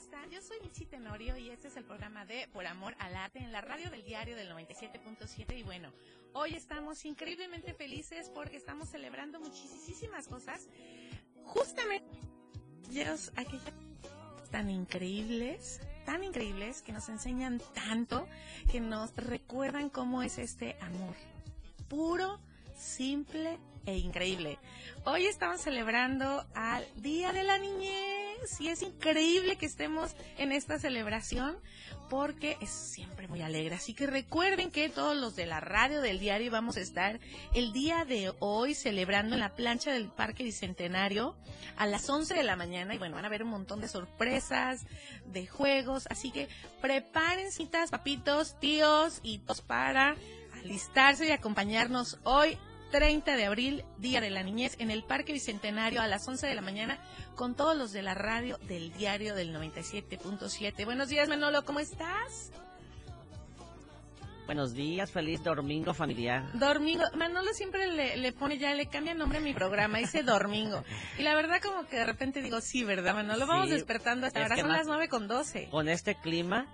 están? Yo soy Michi Tenorio y este es el programa de Por Amor al Arte en la radio del diario del 97.7. Y bueno, hoy estamos increíblemente felices porque estamos celebrando muchísimas cosas. Justamente, aquellas tan increíbles, tan increíbles, que nos enseñan tanto, que nos recuerdan cómo es este amor. Puro, simple e increíble. Hoy estamos celebrando al Día de la Niñez y es increíble que estemos en esta celebración porque es siempre muy alegre. Así que recuerden que todos los de la radio del diario vamos a estar el día de hoy celebrando en la plancha del Parque Bicentenario a las 11 de la mañana y bueno, van a ver un montón de sorpresas, de juegos, así que preparen papitos, tíos y todos para alistarse y acompañarnos hoy 30 de abril, Día de la Niñez, en el Parque Bicentenario a las 11 de la mañana, con todos los de la radio del diario del 97.7. Buenos días, Manolo, ¿cómo estás? Buenos días, feliz domingo familiar. Domingo, Manolo siempre le, le pone ya, le cambia nombre a mi programa, dice domingo. Y la verdad como que de repente digo, sí, ¿verdad, Manolo? Vamos Sí, despertando hasta ahora, son más- las 9 con 12. Con este clima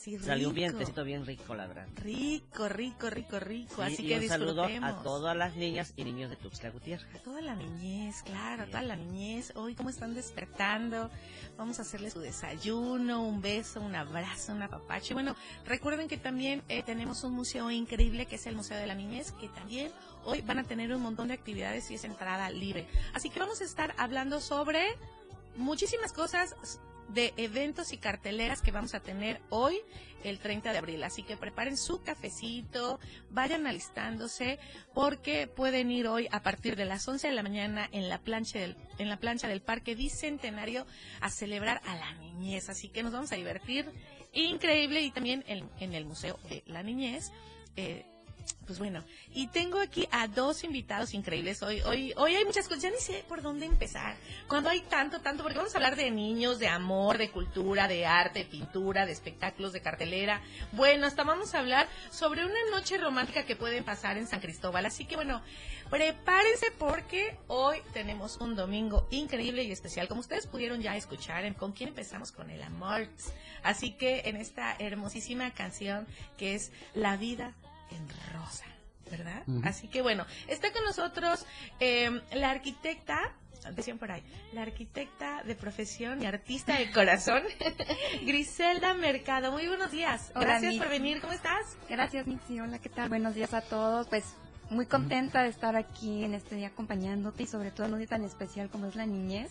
Sí, salió un vientecito bien rico, la verdad. Rico, rico, rico, rico. Sí, Así y que un saludo a todas las niñas y niños de Tuxtla Gutiérrez. A toda la niñez, claro, a toda la niñez. Hoy, ¿cómo están despertando? Vamos a hacerles su desayuno, un beso, un abrazo, un apapacho. Y bueno, recuerden que también eh, tenemos un museo increíble que es el Museo de la Niñez, que también hoy van a tener un montón de actividades y es entrada libre. Así que vamos a estar hablando sobre muchísimas cosas de eventos y carteleras que vamos a tener hoy, el 30 de abril. Así que preparen su cafecito, vayan alistándose, porque pueden ir hoy a partir de las 11 de la mañana en la plancha del, en la plancha del Parque Bicentenario a celebrar a la niñez. Así que nos vamos a divertir increíble y también en, en el Museo de la Niñez. eh, pues bueno, y tengo aquí a dos invitados increíbles. Hoy, hoy, hoy hay muchas cosas, ya ni sé por dónde empezar. Cuando hay tanto, tanto, porque vamos a hablar de niños, de amor, de cultura, de arte, de pintura, de espectáculos, de cartelera. Bueno, hasta vamos a hablar sobre una noche romántica que pueden pasar en San Cristóbal. Así que bueno, prepárense porque hoy tenemos un domingo increíble y especial. Como ustedes pudieron ya escuchar, ¿con quién empezamos? Con el amor. Así que en esta hermosísima canción que es La vida en rosa, ¿verdad? Así que bueno, está con nosotros eh, la arquitecta, decían por ahí, la arquitecta de profesión y artista de corazón, Griselda Mercado. Muy buenos días. Hola, Gracias Mitzi. por venir. ¿Cómo estás? Gracias, Mixi. Hola, ¿qué tal? Buenos días a todos. Pues muy contenta de estar aquí en este día acompañándote y sobre todo en un día tan especial como es la niñez.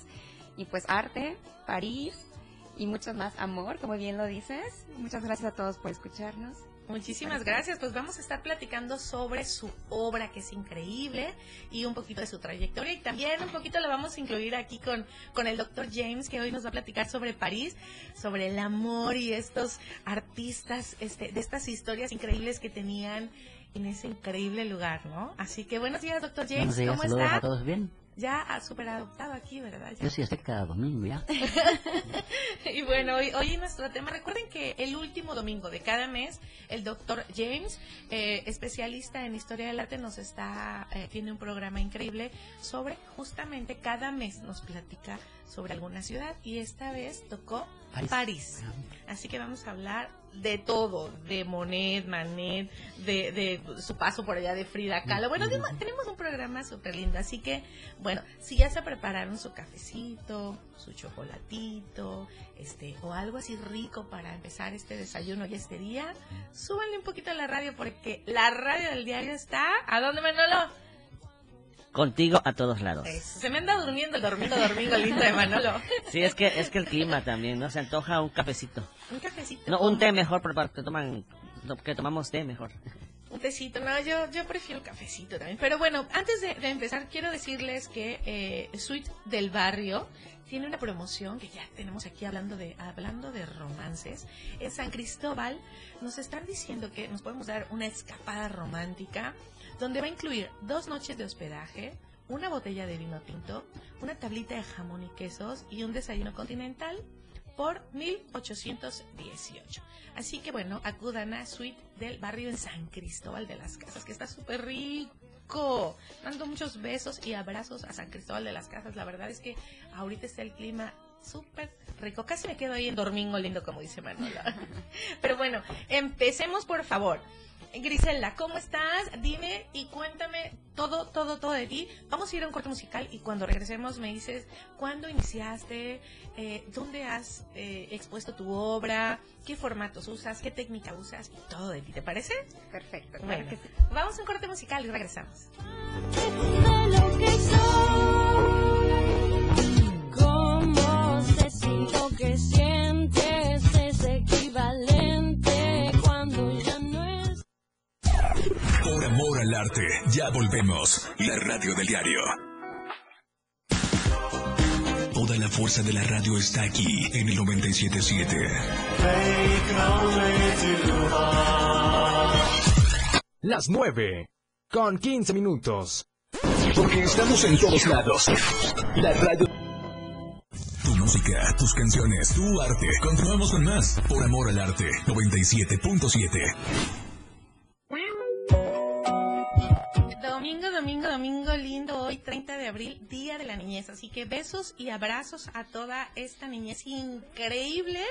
Y pues arte, París y mucho más amor, como bien lo dices. Muchas gracias a todos por escucharnos. Muchísimas gracias. Pues vamos a estar platicando sobre su obra, que es increíble, y un poquito de su trayectoria. Y también un poquito la vamos a incluir aquí con, con el doctor James, que hoy nos va a platicar sobre París, sobre el amor y estos artistas, este, de estas historias increíbles que tenían en ese increíble lugar, ¿no? Así que buenos días, doctor James. Buenos días, ¿Cómo está? a todos bien. Ya ha super adoptado aquí, ¿verdad? Ya. Yo sí estoy cada domingo ya. Y bueno, hoy, hoy nuestro tema, recuerden que el último domingo de cada mes, el doctor James, eh, especialista en historia del arte, nos está, eh, tiene un programa increíble sobre, justamente cada mes nos platica sobre alguna ciudad y esta vez tocó París. París. Así que vamos a hablar de todo, de Monet, Manet, de, de su paso por allá de Frida Kahlo. Bueno, tenemos un programa súper lindo, así que, bueno, si ya se prepararon su cafecito, su chocolatito, este, o algo así rico para empezar este desayuno y este día, súbanle un poquito a la radio porque la radio del diario está, ¿a dónde Manolo? Contigo a todos lados. Eso, se me anda durmiendo el domingo, domingo lindo de Manolo. Sí, es que es que el clima también, ¿no? Se antoja un cafecito. Un cafecito. No, un té mejor, que toman que tomamos té mejor. Un tecito, no, yo, yo prefiero cafecito también. Pero bueno, antes de, de empezar, quiero decirles que eh, Suite del Barrio tiene una promoción que ya tenemos aquí hablando de hablando de romance. Romances. En San Cristóbal nos están diciendo que nos podemos dar una escapada romántica donde va a incluir dos noches de hospedaje, una botella de vino tinto, una tablita de jamón y quesos y un desayuno continental por 1818. Así que bueno, acudan a Suite del barrio en San Cristóbal de las Casas, que está súper rico. Mando muchos besos y abrazos a San Cristóbal de las Casas. La verdad es que ahorita está el clima súper rico. Casi me quedo ahí en Domingo lindo, como dice Manuela. Pero bueno, empecemos por favor. Griselda, ¿cómo estás? Dime y cuéntame todo, todo, todo de ti. Vamos a ir a un corte musical y cuando regresemos me dices cuándo iniciaste, eh, dónde has eh, expuesto tu obra, qué formatos usas, qué técnica usas y todo de ti. ¿Te parece? Perfecto. Bueno, claro que sí. vamos a un corte musical y regresamos. lo que soy. ¿Cómo lo Al arte, ya volvemos. La radio del diario. Toda la fuerza de la radio está aquí en el 977. Las 9 con 15 minutos. Porque estamos en todos lados. La radio. Tu música, tus canciones, tu arte. Continuamos con más. Por amor al arte, 97.7. 30 de abril, Día de la Niñez. Así que besos y abrazos a toda esta niñez increíble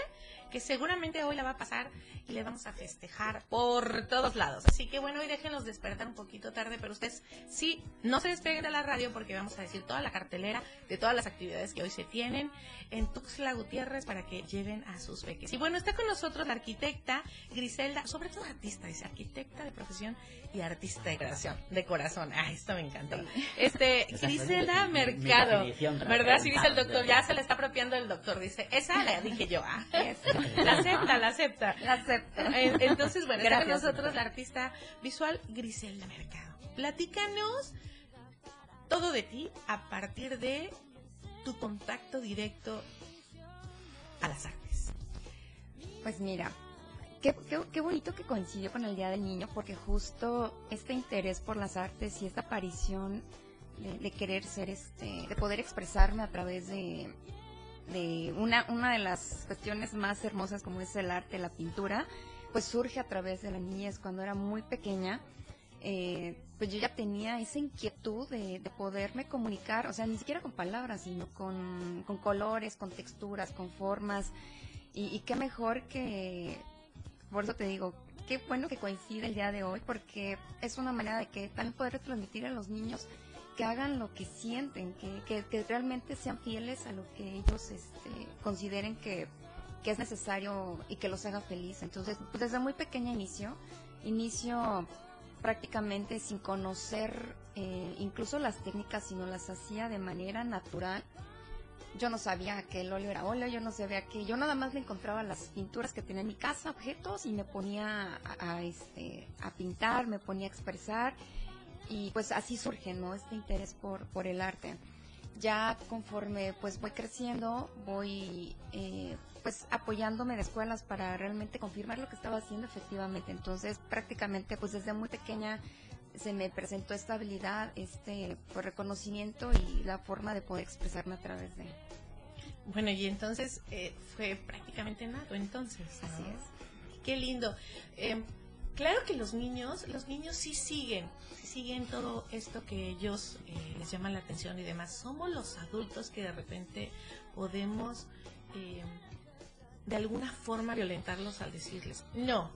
que seguramente hoy la va a pasar y le vamos a festejar por todos lados. Así que bueno, hoy déjenlos despertar un poquito tarde, pero ustedes sí, no se despeguen de la radio porque vamos a decir toda la cartelera de todas las actividades que hoy se tienen en Tuxtla Gutiérrez para que lleven a sus peques. Y bueno, está con nosotros la arquitecta Griselda, sobre todo artista, dice arquitecta de profesión y artista de creación, de corazón. Ah, esto me encantó. Este, Griselda Mercado. ¿Verdad? Sí, dice el doctor, ya se le está apropiando el doctor. Dice, esa la dije yo. Ah, la acepta, la acepta. La acepto. Eh, Entonces, bueno, está con nosotros la artista visual Griselda Mercado. Platícanos todo de ti a partir de contacto directo a las artes. Pues mira, qué, qué, qué bonito que coincidió con el Día del Niño, porque justo este interés por las artes y esta aparición de, de querer ser, este, de poder expresarme a través de, de una, una de las cuestiones más hermosas como es el arte, la pintura, pues surge a través de la niñez. Cuando era muy pequeña, eh, pues yo ya tenía esa inquietud de, de poderme comunicar, o sea, ni siquiera con palabras, sino con, con colores, con texturas, con formas. Y, y qué mejor que, por eso te digo, qué bueno que coincide el día de hoy, porque es una manera de que también poder transmitir a los niños que hagan lo que sienten, que, que, que realmente sean fieles a lo que ellos este, consideren que, que es necesario y que los haga feliz. Entonces, pues desde muy pequeña inicio, inicio prácticamente sin conocer eh, incluso las técnicas, sino las hacía de manera natural. Yo no sabía que el óleo era óleo, yo no sabía que yo nada más le encontraba las pinturas que tenía en mi casa, objetos y me ponía a, a, este a pintar, me ponía a expresar y pues así surge, ¿no? Este interés por por el arte. Ya conforme pues voy creciendo, voy eh, pues apoyándome de escuelas para realmente confirmar lo que estaba haciendo efectivamente. Entonces prácticamente pues desde muy pequeña se me presentó esta habilidad, este pues, reconocimiento y la forma de poder expresarme a través de Bueno, y entonces eh, fue prácticamente nato, entonces. ¿no? Así es. Qué lindo. Eh, claro que los niños, los niños sí siguen, siguen todo esto que ellos eh, les llama la atención y demás. Somos los adultos que de repente podemos eh, de alguna forma violentarlos al decirles, no,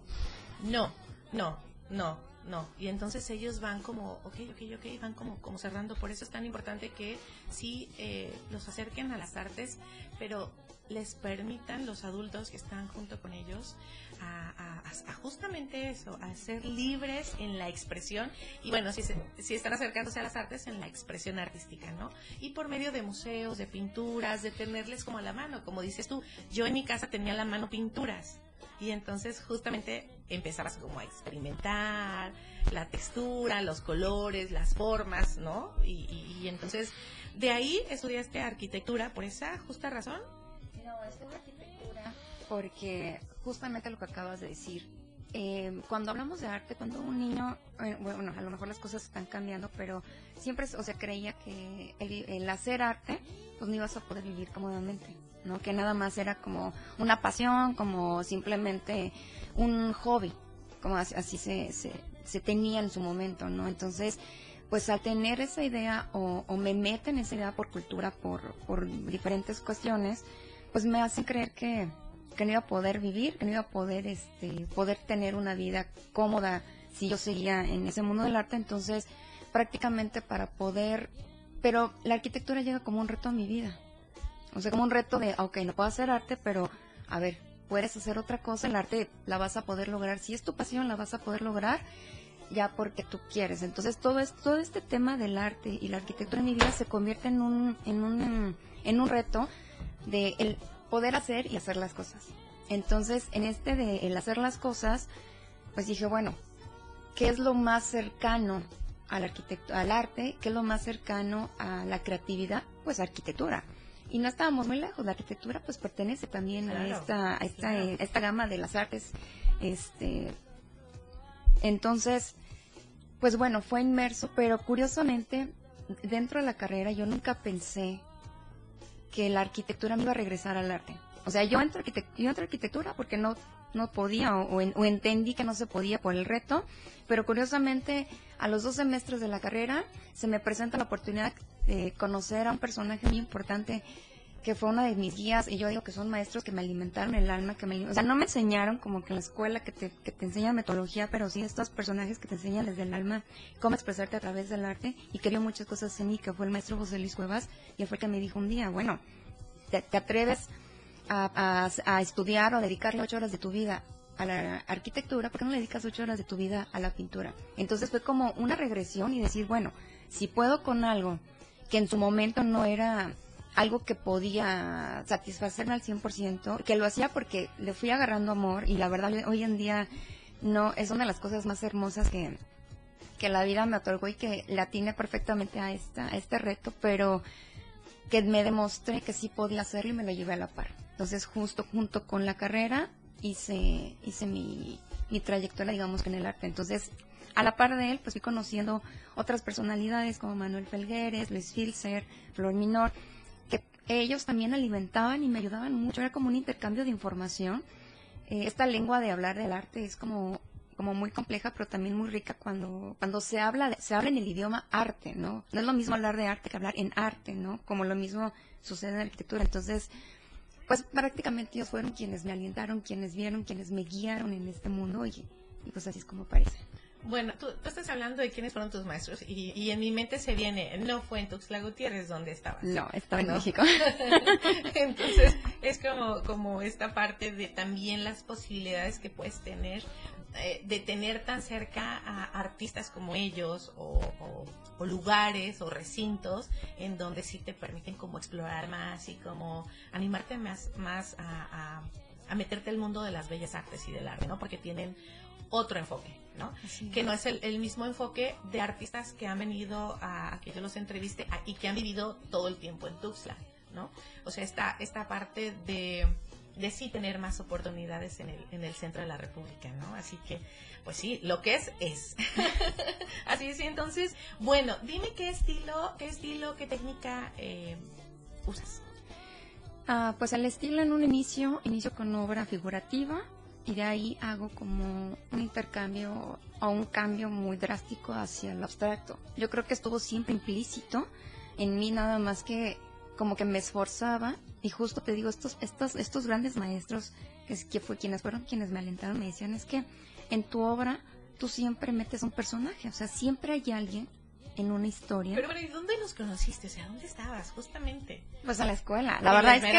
no, no, no, no. Y entonces ellos van como, ok, ok, ok, van como, como cerrando. Por eso es tan importante que sí eh, los acerquen a las artes, pero les permitan los adultos que están junto con ellos a, justamente eso, a ser libres en la expresión y bueno, si, si están acercándose a las artes, en la expresión artística, ¿no? Y por medio de museos, de pinturas, de tenerles como a la mano, como dices tú, yo en mi casa tenía a la mano pinturas y entonces justamente empezabas como a experimentar la textura, los colores, las formas, ¿no? Y, entonces de ahí estudiaste arquitectura por esa justa razón. No, estudio arquitectura porque justamente lo que acabas de decir, eh, cuando hablamos de arte, cuando un niño, eh, bueno, a lo mejor las cosas están cambiando, pero siempre, o sea, creía que el, hacer arte, pues no ibas a poder vivir cómodamente, ¿no? Que nada más era como una pasión, como simplemente un hobby, como así, se, se tenía en su momento, ¿no? Entonces, pues al tener esa idea o, o me meten esa idea por cultura, por, por diferentes cuestiones, pues me hacen creer que, que no iba a poder vivir, que no iba a poder, este, poder tener una vida cómoda si yo seguía en ese mundo del arte. Entonces, prácticamente para poder, pero la arquitectura llega como un reto a mi vida. O sea, como un reto de, ok, no puedo hacer arte, pero a ver, puedes hacer otra cosa, el arte la vas a poder lograr. Si es tu pasión, la vas a poder lograr ya porque tú quieres. Entonces, todo, es, todo este tema del arte y la arquitectura en mi vida se convierte en un, en un, en un reto de el poder hacer y hacer las cosas. Entonces, en este de el hacer las cosas, pues dije, bueno, ¿qué es lo más cercano al arquitecto, al arte? ¿Qué es lo más cercano a la creatividad? Pues arquitectura. Y no estábamos muy lejos, la arquitectura pues pertenece también a esta, a esta, claro. eh, esta gama de las artes. Este, entonces, pues bueno, fue inmerso, pero curiosamente, dentro de la carrera yo nunca pensé que la arquitectura me iba a regresar al arte. O sea, yo entro, yo entro a arquitectura porque no, no podía o en- o entendí que no se podía por el reto, pero curiosamente a los dos semestres de la carrera se me presenta la oportunidad de conocer a un personaje muy importante que fue una de mis guías y yo digo que son maestros que me alimentaron el alma, que me, o sea, no me enseñaron como que en la escuela que te, que te enseñan metodología, pero sí estos personajes que te enseñan desde el alma cómo expresarte a través del arte y que vio muchas cosas en mí, que fue el maestro José Luis Cuevas y fue el que me dijo un día, bueno, te, atreves a, a- a estudiar o a dedicarle ocho horas de tu vida a la arquitectura, ¿por qué no le dedicas ocho horas de tu vida a la pintura? Entonces fue como una regresión y decir, bueno, si puedo con algo que en su momento no era algo que podía satisfacerme al 100%, que lo hacía porque le fui agarrando amor y la verdad hoy en día no es una de las cosas más hermosas que, que la vida me otorgó y que la tiene perfectamente a, esta, a este reto, pero que me demostré que sí podía hacerlo y me lo llevé a la par. Entonces, justo junto con la carrera, hice, hice mi, mi trayectoria, digamos, en el arte. Entonces, a la par de él, pues fui conociendo otras personalidades como Manuel Felgueres, Luis Filzer, Flor Minor, ellos también alimentaban y me ayudaban mucho. Era como un intercambio de información. Eh, esta lengua de hablar del arte es como como muy compleja, pero también muy rica cuando cuando se habla se habla en el idioma arte, ¿no? No es lo mismo hablar de arte que hablar en arte, ¿no? Como lo mismo sucede en la arquitectura. Entonces, pues prácticamente ellos fueron quienes me alientaron, quienes vieron, quienes me guiaron en este mundo y, y pues así es como parece. Bueno, tú, tú estás hablando de quiénes fueron tus maestros y, y en mi mente se viene, no fue en Tuxtla Gutiérrez donde estabas. No, estaba en ¿No? México. Entonces, es como, como esta parte de también las posibilidades que puedes tener eh, de tener tan cerca a artistas como ellos o, o- o lugares o recintos en donde sí te permiten como explorar más y como animarte más, más a, a- a meterte al mundo de las bellas artes y del arte, ¿no? Porque tienen otro enfoque, ¿no? que no es el, el mismo enfoque de artistas que han venido a, a que yo los entreviste a- y que han vivido todo el tiempo en Tuxtla, ¿no? O sea, esta, esta parte de, de sí tener más oportunidades en el, en el centro de la República, ¿no? Así que, pues sí, lo que es, es. Así es, entonces, bueno, dime qué estilo, qué estilo, qué técnica eh, usas. Ah, pues el estilo en un inicio, inicio con obra figurativa y de ahí hago como un intercambio o un cambio muy drástico hacia lo abstracto. Yo creo que estuvo siempre implícito en mí nada más que como que me esforzaba y justo te digo estos estos estos grandes maestros que, es- que fue quienes fueron quienes me alentaron me decían es que en tu obra tú siempre metes un personaje, o sea, siempre hay alguien en una historia. Pero bueno, ¿y dónde nos conociste? O sea, ¿dónde estabas justamente? pues a la escuela. La ¿En verdad es que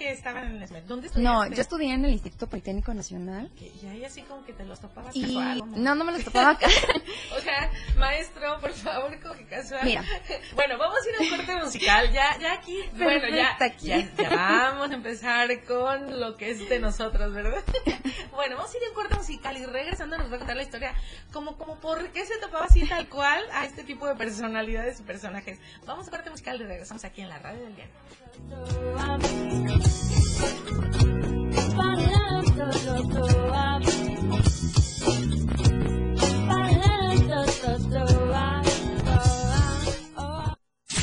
que estaban en la Esmeralda. ¿Dónde no, estudiaste? yo estudié en el Instituto Politécnico Nacional Y ahí así como que te los topabas Y casual, ¿no? no, no me los topaba. O sea, maestro, por favor, coge casual. Mira. Bueno, vamos a ir a un corte musical. Ya, ya aquí, bueno, ya, aquí. ya, ya vamos a empezar con lo que es de nosotros, ¿verdad? Bueno, vamos a ir a un corte musical y regresando nos va a contar la historia como, como por qué se topaba así tal cual a este tipo de personalidades y personajes. Vamos a corte musical y regresamos aquí en la radio del día.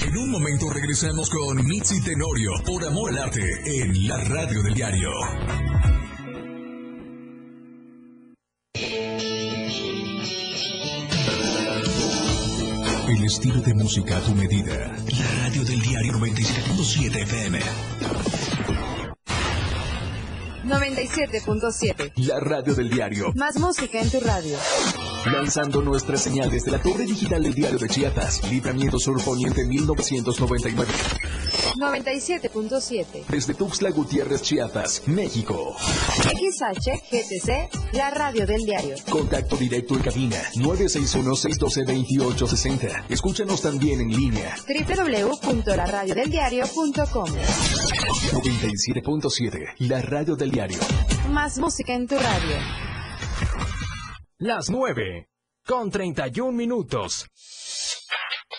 En un momento regresamos con Mitzi Tenorio por Amor al Arte en la radio del diario. El estilo de música a tu medida. La radio del diario 97.7 FM. 97.7. La radio del diario. Más música en tu radio. Lanzando nuestra señal desde la torre digital del diario de Chiapas. Libramiento Sur Poniente 1999. 97.7. Desde Tuxtla Gutiérrez, Chiapas, México. XHGTC, la radio del diario. Contacto directo en cabina 961-612-2860. Escúchanos también en línea. www.laradiodeldiario.com. 97.7. La radio del diario. Más música en tu radio. Las 9. Con 31 minutos.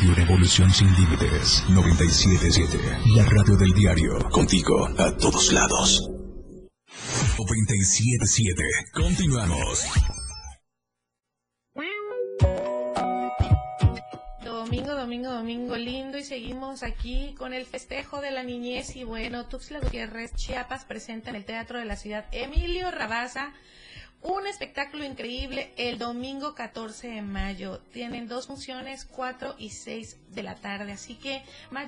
Radio Revolución Sin Límites 977. La radio del diario. Contigo a todos lados. 977. Continuamos. Domingo, domingo, domingo lindo y seguimos aquí con el festejo de la niñez y bueno, Tuxtla Gutiérrez, Chiapas presenta en el Teatro de la Ciudad Emilio Rabaza un espectáculo increíble el domingo 14 de mayo. Tienen dos funciones, 4 y 6 de la tarde. Así que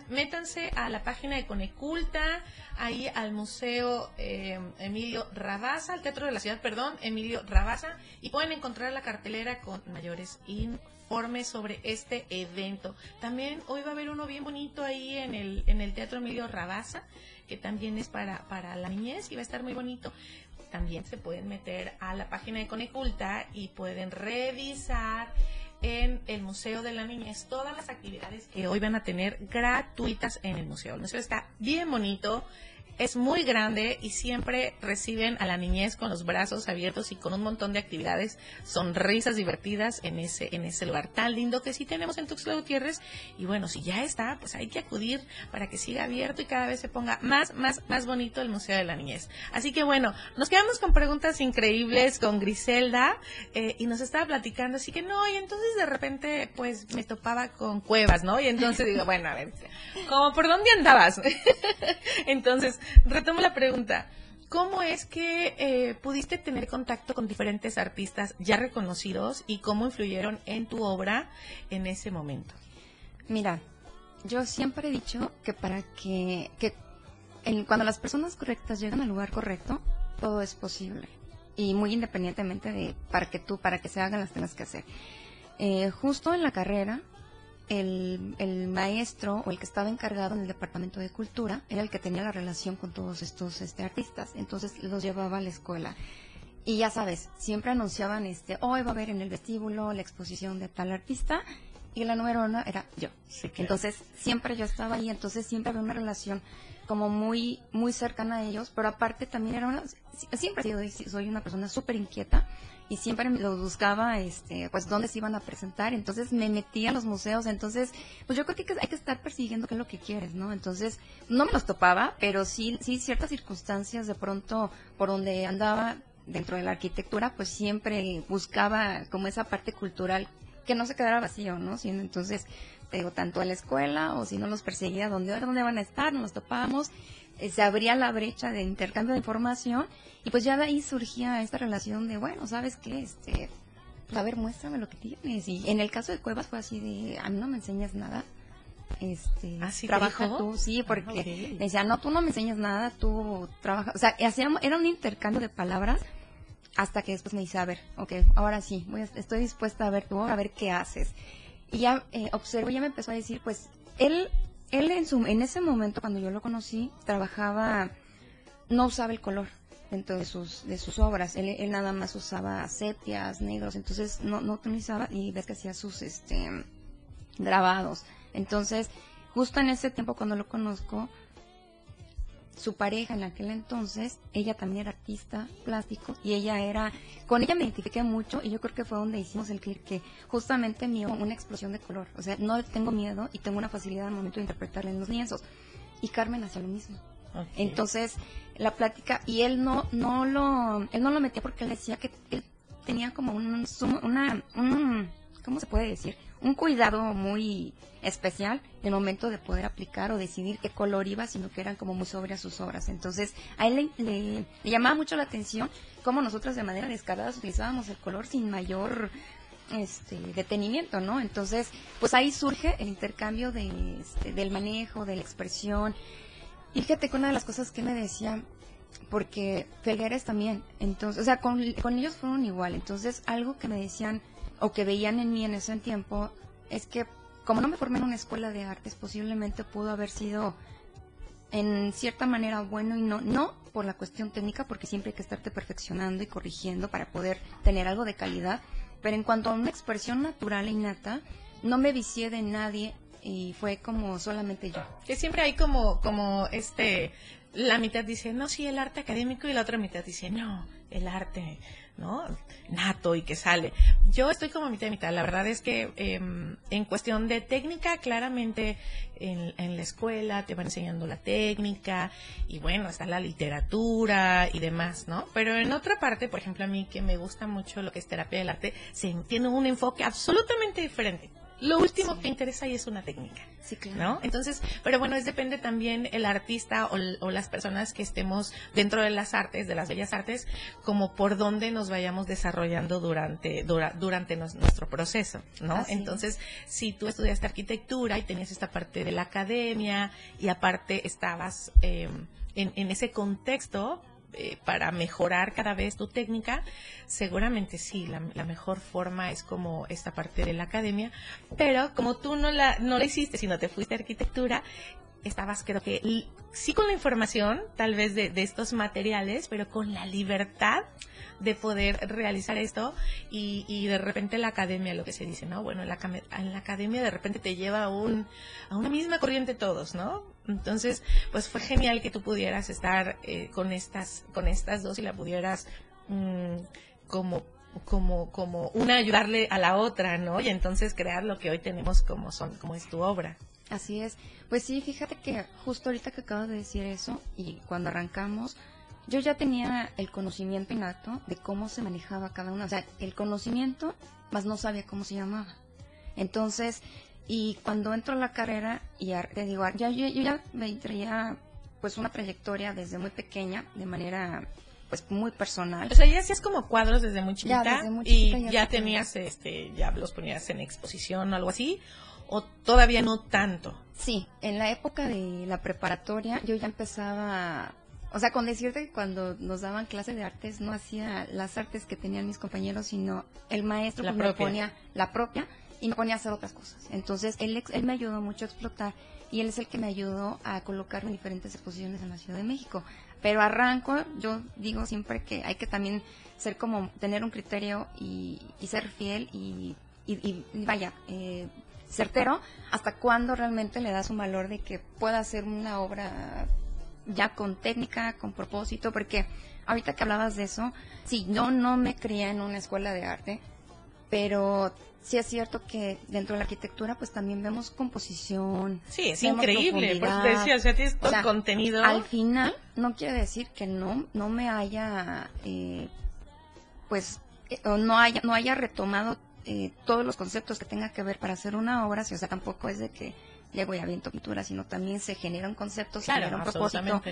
métanse a la página de Coneculta, ahí al Museo eh, Emilio Rabaza, al Teatro de la Ciudad, perdón, Emilio Rabaza, y pueden encontrar la cartelera con mayores informes sobre este evento. También hoy va a haber uno bien bonito ahí en el, en el Teatro Emilio Rabaza, que también es para, para la niñez y va a estar muy bonito también se pueden meter a la página de Coneculta y pueden revisar en el Museo de la Niñez todas las actividades que hoy van a tener gratuitas en el museo. El museo está bien bonito, es muy grande y siempre reciben a la niñez con los brazos abiertos y con un montón de actividades, sonrisas divertidas en ese, en ese lugar tan lindo que sí tenemos en Tuxtla Gutiérrez. Y bueno, si ya está, pues hay que acudir para que siga abierto y cada vez se ponga más, más, más bonito el Museo de la Niñez. Así que bueno, nos quedamos con preguntas increíbles con Griselda eh, y nos estaba platicando, así que no, y entonces de repente pues me topaba con cuevas, ¿no? Y entonces digo, bueno, a ver, ¿cómo por dónde andabas? entonces, retomo la pregunta. ¿Cómo es que eh, pudiste tener contacto con diferentes artistas ya reconocidos y cómo influyeron en tu obra en ese momento? Mira, yo siempre he dicho que para que, que en- cuando las personas correctas llegan al lugar correcto, todo es posible. Y muy independientemente de para que tú, para que se hagan las tengas que hacer. Eh, justo en la carrera, el, el maestro o el que estaba encargado en el departamento de cultura era el que tenía la relación con todos estos este, artistas. Entonces los llevaba a la escuela. Y ya sabes, siempre anunciaban, este, hoy va a haber en el vestíbulo la exposición de tal artista y la número uno era yo. Entonces siempre yo estaba ahí, entonces siempre había una relación como muy muy cercana a ellos, pero aparte también era una, si- siempre soy una persona súper inquieta y siempre me los buscaba, este, pues dónde se iban a presentar, entonces me metía a los museos, entonces, pues yo creo que- hay que estar persiguiendo qué es lo que quieres, ¿no? Entonces, no me los topaba, pero sí, sí ciertas circunstancias de pronto por donde andaba dentro de la arquitectura, pues siempre buscaba como esa parte cultural que no se quedara vacío, ¿no? Sino entonces, te digo, tanto a la escuela o si no los perseguía, ¿dónde, dónde van a estar? Nos topábamos, eh, se abría la brecha de intercambio de información y pues ya de ahí surgía esta relación de, bueno, ¿sabes qué? Este, a ver, muéstrame lo que tienes. Y en el caso de Cuevas fue así de, a mí no me enseñas nada, este, ¿Ah, sí te trabaja dijo? tú, sí, porque Ah, me decía, no, tú no me enseñas nada, tú trabajas, o sea, hacíamos, era un intercambio de palabras hasta que después me dice, a ver, ok, ahora sí, voy a- estoy dispuesta a ver tú, a ver qué haces. Y ya eh, observo, ya me empezó a decir, pues, él, él en, su, en ese momento, cuando yo lo conocí, trabajaba, no usaba el color dentro de sus, de sus obras, él, él nada más usaba sepias, negros, entonces no, no utilizaba, y ves que hacía sus, este, grabados. Entonces, justo en ese tiempo cuando lo conozco, su pareja en aquel entonces, ella también era artista plástico y ella era, con ella me identifiqué mucho y yo creo que fue donde hicimos el clic que justamente mío una explosión de color, o sea, no tengo miedo y tengo una facilidad al momento de interpretarla en los lienzos. Y Carmen hacía lo mismo. Entonces, la plática, y él no, no lo, él no lo metía porque él decía que él tenía como un, una, un, ¿cómo se puede decir? Un cuidado muy especial en el momento de poder aplicar o decidir qué color iba, sino que eran como muy sobrias sus obras. Entonces, a él le, le- le llamaba mucho la atención cómo nosotros de manera descarada utilizábamos el color sin mayor este detenimiento, ¿no? Entonces, pues ahí surge el intercambio de, este, del manejo, de la expresión. Y fíjate que una de las cosas que me decía, porque Felgueres también, entonces, o sea, con, con ellos fueron igual, entonces algo que me decían o que veían en mí en ese tiempo es que como no me formé en una escuela de artes, posiblemente pudo haber sido en cierta manera bueno y no, no por la cuestión técnica, porque siempre hay que estarte perfeccionando y corrigiendo para poder tener algo de calidad, pero en cuanto a una expresión natural e innata, no me vicié de nadie y fue como solamente yo. Que siempre hay como, como este, la mitad dice, no, sí, el arte académico y la otra mitad dice, no, el arte, ¿no? Nato y que sale. Yo estoy como mitad y mitad. La verdad es que em, en cuestión de técnica, claramente en, en la escuela te van enseñando la técnica y bueno, está la literatura y demás, ¿no? Pero en otra parte, por ejemplo, a mí que me gusta mucho lo que es terapia del arte, se tiene un enfoque absolutamente diferente. Lo último que interesa ahí es una técnica. Sí, claro. ¿no? Entonces, pero bueno, es depende también el artista o, las personas que estemos dentro de las artes, de las bellas artes, como por dónde nos vayamos desarrollando durante dura- durante nos- nuestro proceso, ¿no? Así. Entonces, si tú estudiaste arquitectura y tenías esta parte de la academia y aparte estabas eh, en, en ese contexto eh, para mejorar cada vez tu técnica, seguramente sí, la, la mejor forma es como esta parte de la academia, pero como tú no la, no la hiciste, sino te fuiste a arquitectura, estabas creo que sí con la información, tal vez de, estos materiales, pero con la libertad de poder realizar esto y, y de repente la academia, lo que se dice, ¿no? Bueno, en la, en la academia de repente te lleva a, un, a una misma corriente todos, ¿no? Entonces, pues fue genial que tú pudieras estar eh, con estas con estas dos y la pudieras mm, como como como una ayudarle a la otra, ¿no? Y entonces crear lo que hoy tenemos como son como es tu obra. Así es. Pues sí, fíjate que justo ahorita que acabas de decir eso y cuando arrancamos, yo ya tenía el conocimiento innato de cómo se manejaba cada uno. O sea, el conocimiento, más no sabía cómo se llamaba. Entonces, y cuando entro a la carrera, y ar- te digo, ya, yo, yo ya me traía pues una trayectoria desde muy pequeña, de manera pues muy personal. O sea, ya hacías como cuadros desde muy Ya, chiquita desde muy chiquita y ya ya hacía tenías este ya los ponías en exposición o algo así o todavía no tanto. Sí, en la época de la preparatoria yo ya empezaba, o sea, con decirte que cuando nos daban clase de artes no hacía las artes que tenían mis compañeros, sino el maestro La pues, me ponía la propia y me ponía a hacer otras cosas. Entonces, él, él me ayudó mucho a explotar y él es el que me ayudó a colocarme en diferentes exposiciones en la Ciudad de México. Pero arranco, yo digo siempre que hay que también ser como, tener un criterio y, y ser fiel y, y- y vaya, eh, certero hasta cuándo realmente le das un valor de que pueda ser una obra ya con técnica, con propósito, porque ahorita que hablabas de eso, sí, yo no me crié en una escuela de arte, pero sí es cierto que dentro de la arquitectura pues también vemos composición. Sí, es vemos increíble, por eso te profundidad. decía, o sea, tienes todo contenido. Al final, no quiere decir que no, no me haya, eh, pues, eh, o no haya, no haya retomado eh, todos los conceptos que tenga que ver para hacer una obra, sí, o sea, tampoco es de que llego y aviento pintura, sino también se genera un concepto, se Claro, genera un propósito.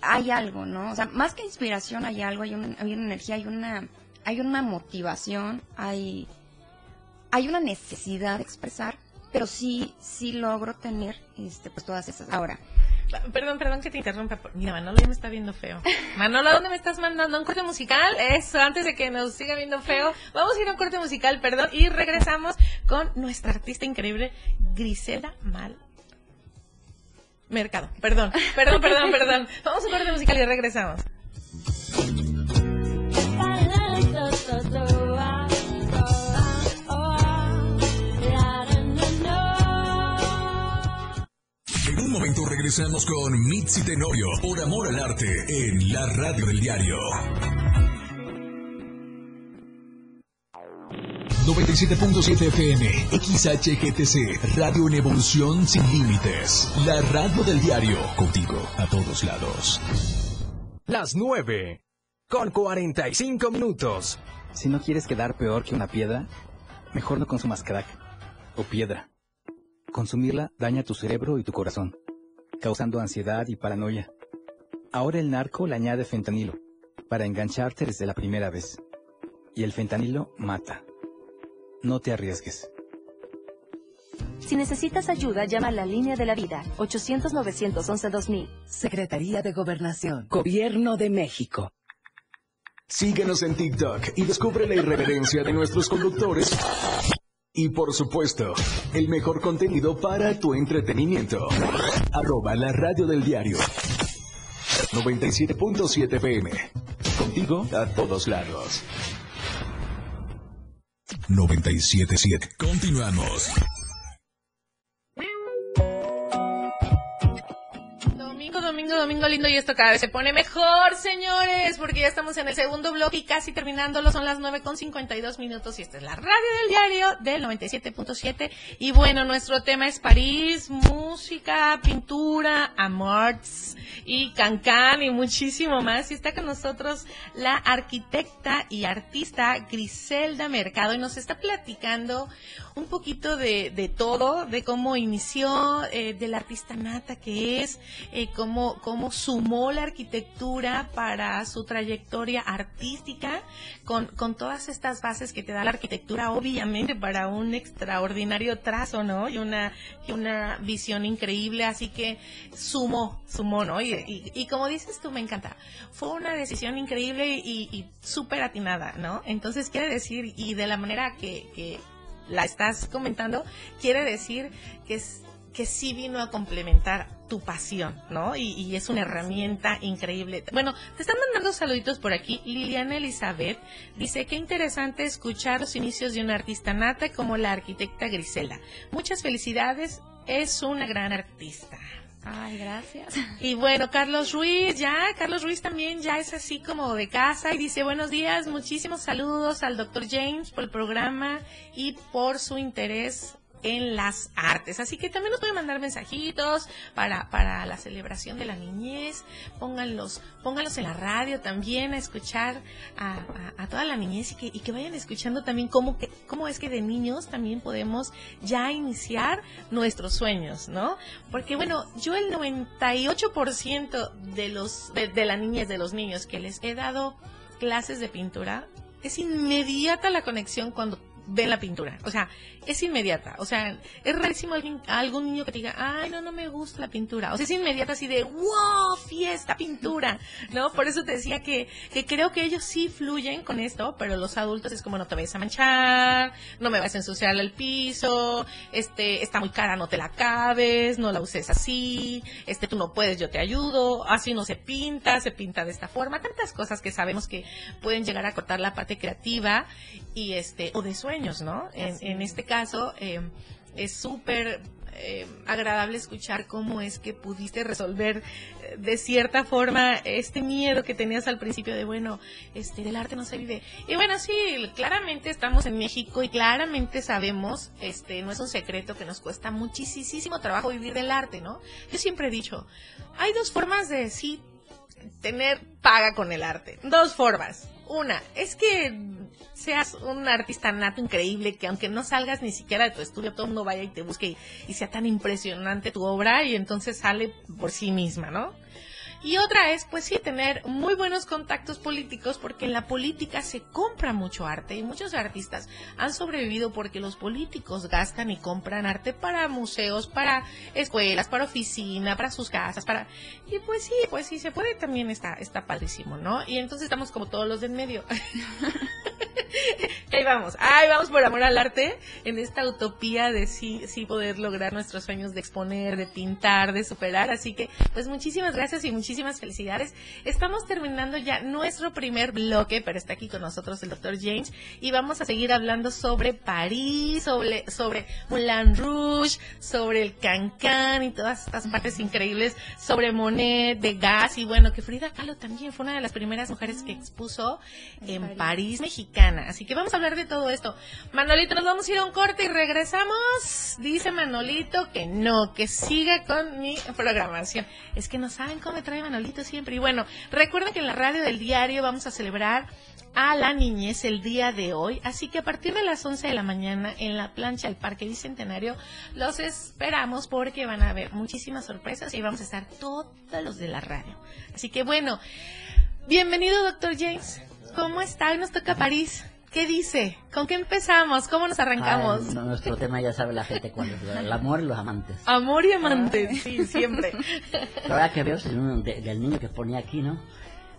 Hay algo, ¿no? O sea, más que inspiración hay algo, hay una, hay una energía, hay una, hay una motivación, hay, hay una necesidad de expresar, pero sí, sí logro tener, este, pues todas esas. Ahora, Perdón, perdón que te interrumpa. Mira, Manolo ya me está viendo feo. Manolo, ¿a dónde me estás mandando? ¿Un corte musical? Eso, antes de que nos siga viendo feo. Vamos a ir a un corte musical, perdón, y regresamos con nuestra artista increíble, Grisela Mal. Mercado, perdón, perdón, perdón, perdón. Vamos a un corte musical y regresamos. En un momento regresamos con Mitzi Tenorio por Amor al Arte en la radio del diario. 97.7 FM, XHGTC, Radio en Evolución Sin Límites. La radio del diario, contigo a todos lados. Las 9 con 45 minutos. Si no quieres quedar peor que una piedra, mejor no consumas crack o piedra. Consumirla daña tu cerebro y tu corazón, causando ansiedad y paranoia. Ahora el narco le añade fentanilo, para engancharte desde la primera vez. Y el fentanilo mata. No te arriesgues. Si necesitas ayuda, llama a la línea de la vida, 800-911-2000. Secretaría de Gobernación. Gobierno de México. Síguenos en TikTok y descubre la irreverencia de nuestros conductores. Y por supuesto, el mejor contenido para tu entretenimiento. Arroba la radio del diario. 97.7 PM. Contigo a todos lados. 97.7. Continuamos. Domingo, lindo y esto cada vez se pone mejor, señores, porque ya estamos en el segundo bloque y casi terminándolo, son las 9 con 52 minutos y esta es la radio del diario del 97.7 y bueno, nuestro tema es París, música, pintura, amorts y cancán y muchísimo más. Y está con nosotros la arquitecta y artista Griselda Mercado y nos está platicando un poquito de, de todo, de cómo inició, eh, del artista nata que es, eh, cómo, cómo sumó la arquitectura para su trayectoria artística, con, con todas estas bases que te da la arquitectura, obviamente para un extraordinario trazo, ¿no? Y una, y una visión increíble, así que sumó, sumó, ¿no? Y, y, como dices tú, me encanta. Fue una decisión increíble y, y súper atinada, ¿no? Entonces quiere decir, y de la manera que, que la estás comentando, quiere decir que es que sí vino a complementar tu pasión, ¿no? Y, y, es una herramienta increíble. Bueno, te están mandando saluditos por aquí. Liliana Elizabeth dice, qué interesante escuchar los inicios de una artista nata como la arquitecta Griselda. Muchas felicidades, es una gran artista. Ay, gracias. Y bueno, Carlos Ruiz, ya, Carlos Ruiz también ya es así como de casa y dice buenos días, muchísimos saludos al doctor James por el programa y por su interés en las artes. Así que también nos pueden mandar mensajitos para, para la celebración de la niñez. Pónganlos, pónganlos en la radio también a escuchar a, a, a toda la niñez y que, y que vayan escuchando también cómo, que, cómo es que de niños también podemos ya iniciar nuestros sueños, ¿no? Porque bueno, yo el 98% de los, de, de la niñez, de los niños que les he dado clases de pintura, es inmediata la conexión cuando ven la pintura. O sea, es inmediata. O sea, es rarísimo alguien, algún niño que te diga, ay, no, no me gusta la pintura. O sea, es inmediata así de, wow, fiesta, pintura. ¿No? Por eso te decía que, que creo que ellos sí fluyen con esto, pero los adultos es como no te vayas a manchar, no me vas a ensuciar el piso, este, está muy cara, no te la cabes, no la uses así, este, tú no puedes, yo te ayudo, así no se pinta, se pinta de esta forma. Tantas cosas que sabemos que pueden llegar a cortar la parte creativa y este, o de sueños, ¿no? En, en este caso, eh, es súper eh, agradable escuchar cómo es que pudiste resolver eh, de cierta forma este miedo que tenías al principio de, bueno, este, del arte no se vive. Y bueno, sí, claramente estamos en México y claramente sabemos, este, no es un secreto que nos cuesta muchísimo trabajo vivir del arte, ¿no? Yo siempre he dicho, hay dos formas de sí tener paga con el arte. Dos formas. Una, es que seas un artista nato increíble, que aunque no salgas ni siquiera de tu estudio, todo el mundo vaya y te busque y, y sea tan impresionante tu obra y entonces sale por sí misma, ¿no? Y otra es, pues sí, tener muy buenos contactos políticos porque en la política se compra mucho arte y muchos artistas han sobrevivido porque los políticos gastan y compran arte para museos, para escuelas, para oficina, para sus casas, para... Y pues sí, pues sí, se puede también, está, está padrísimo, ¿no? Y entonces estamos como todos los del medio. ahí vamos, ahí vamos por amor al arte, en esta utopía de sí, sí poder lograr nuestros sueños de exponer, de pintar, de superar. Así que, pues muchísimas gracias y muchísimas felicidades. Estamos terminando ya nuestro primer bloque, pero está aquí con nosotros el doctor James y vamos a seguir hablando sobre París, sobre, sobre Moulin Rouge, sobre el Cancán y todas estas partes increíbles, sobre Monet, de Gas y bueno, que Frida Kahlo también fue una de las primeras mujeres que expuso en París, mexicana. Así que vamos a hablar de todo esto. Manolito, nos vamos a ir a un corte y regresamos. Dice Manolito que no, que siga con mi programación. Es que no saben cómo me trae Manolito siempre. Y bueno, recuerden que en la radio del diario vamos a celebrar a la niñez el día de hoy. Así que a partir de las 11 de la mañana en la plancha del Parque Bicentenario los esperamos porque van a haber muchísimas sorpresas y vamos a estar todos los de la radio. Así que bueno, bienvenido doctor James. ¿Cómo está? Hoy nos toca París. ¿Qué dice? ¿Con qué empezamos? ¿Cómo nos arrancamos? Ah, no, nuestro tema ya sabe la gente cuál es, el amor y los amantes. Amor y amantes, sí, siempre. La verdad que veo de- del niño que ponía aquí, ¿no?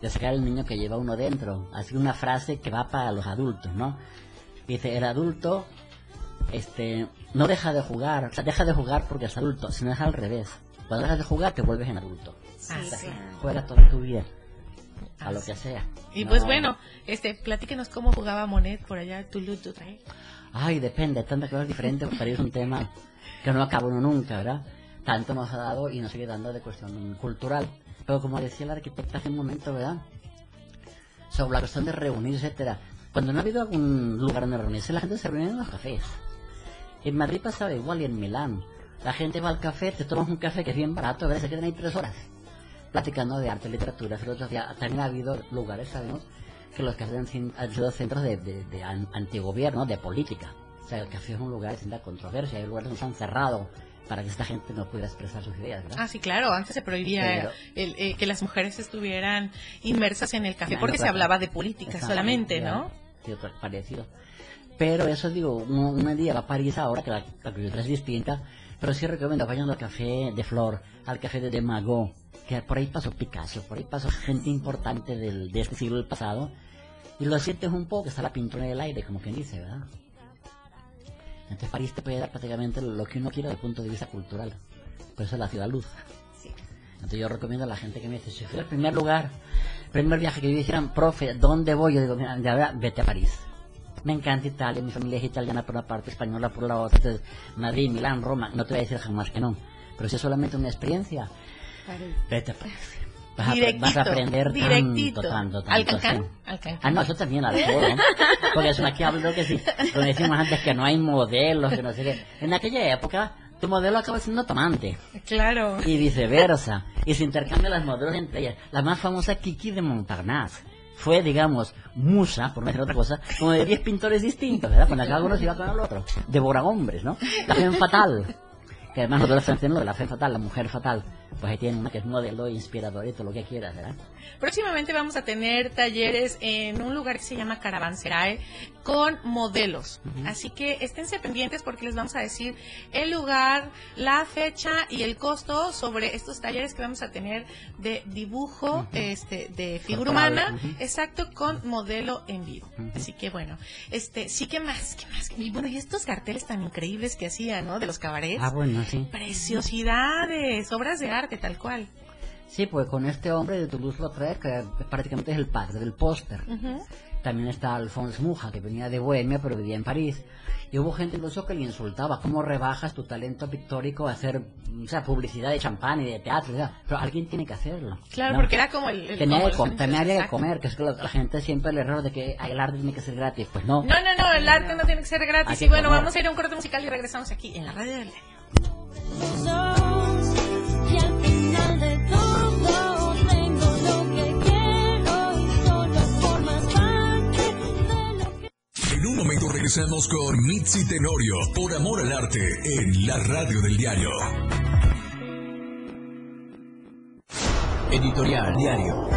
De sacar el niño que lleva uno dentro. Así una frase que va para los adultos, ¿no? Dice, el adulto este, no deja de jugar, o sea, deja de jugar porque es adulto, sino es al revés. Cuando dejas de jugar te vuelves en adulto. Ah, O sea, sí. Juega toda tu vida, a lo que sea. Y No- pues bueno, este, platíquenos cómo jugaba Monet por allá en Toulouse-Lautrec. Ay, depende, tantas cosas diferentes, para es un tema que no acaba uno nunca, ¿verdad? Tanto nos ha dado y nos sigue dando de cuestión cultural. Pero como decía el arquitecto hace un momento, ¿verdad? Sobre la cuestión de reunirse, etcétera. Cuando no ha habido algún lugar donde reunirse, la gente se reúne en los cafés. En Madrid pasaba igual y en Milán. La gente va al café, te tomas un café que es bien barato, ¿verdad? Se quedan ahí tres horas platicando de arte, literatura, filosofía. También ha habido lugares, sabemos, que los cafés han sin- han sido centros de, de, de an- antigobierno, de política. O sea, el café es un lugar de cierta controversia, hay lugares donde se han cerrado para que esta gente no pudiera expresar sus ideas, ¿verdad? Ah, sí, claro, antes se prohibía Pero- el, eh, que las mujeres estuvieran inmersas en el café porque no, se hablaba de política solamente, ¿no? sí, parecido. Pero eso digo, un día va a París ahora, que la, la cultura es distinta, pero sí recomiendo, vayan al café de Flor, al café de Demago, que por ahí pasó Picasso, por ahí pasó gente importante del, de este siglo del pasado, y lo sientes un poco, está la pintura del aire, como quien dice, ¿verdad? Entonces París te puede dar prácticamente lo que uno quiera desde el punto de vista cultural. Por eso es la ciudad luz. Entonces yo recomiendo a la gente que me dice, si fui al primer lugar, primer viaje que yo hicieran, profe, ¿dónde voy? Yo digo, mira, de verdad, vete a París. Me encanta Italia, mi familia es italiana por una parte, española por la otra, entonces Madrid, Milán, Roma, no te voy a decir jamás que no. Pero si es solamente una experiencia, vete a París. Vas a, vas a aprender directito. tanto, tanto, Al tanto. al cancán. Ah, no, eso también al foro. Porque eso aquí hablo que sí. Como decimos antes que no hay modelos, que no sé qué. En aquella época, tu modelo acaba siendo tomante. Claro. Y viceversa. Y se intercambian las modelos entre ellas. La más famosa Kiki de Montparnasse. Fue, digamos, musa, por no decir otra cosa, como de 10 pintores distintos, ¿verdad? Cuando cada uno se iba con el otro. Devora hombres, ¿no? La Femme Fatal. Que además nosotros francés, la Femme Fatal, la mujer fatal. Pues ahí tienen es modelo, inspirador y todo lo que quieras, ¿verdad? Próximamente vamos a tener talleres en un lugar que se llama Caravanserai con modelos. Así que esténse pendientes porque les vamos a decir el lugar, la fecha y el costo sobre estos talleres que vamos a tener de dibujo este de figura humana, exacto, con modelo en vivo. Así que bueno, este sí que más, que más. Y bueno, y estos carteles tan increíbles que hacían, ¿no? De los cabarets. Ah, bueno, sí. Preciosidades, obras de arte tal cual. Sí, pues con este hombre de Toulouse-Lautrec, que prácticamente es el padre del póster. Ujú. También está Alphonse Muja, que venía de Bohemia, pero vivía en París. Y hubo gente incluso que le insultaba, ¿cómo rebajas tu talento pictórico a hacer o sea, publicidad de champán y de teatro? o sea, pero alguien tiene que hacerlo. Claro, ¿no? porque era como el... el- Tenía como que el- había que comer, que es que la, la gente siempre el error de que el arte tiene que ser gratis. Pues no. No, no, no, el arte no tiene que ser gratis. Y bueno, comer. vamos a ir a un corte musical y regresamos aquí en la radio del diario. En un momento regresamos con Mitzi Tenorio por Amor al Arte en la radio del diario. Editorial Diario.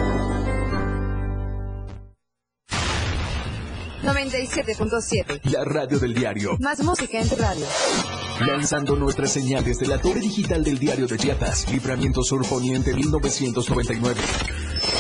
97.7. La radio del diario. Más música en tu radio. Lanzando nuestras señales de la torre digital del diario de Chiapas. Libramiento Sur Poniente 1999.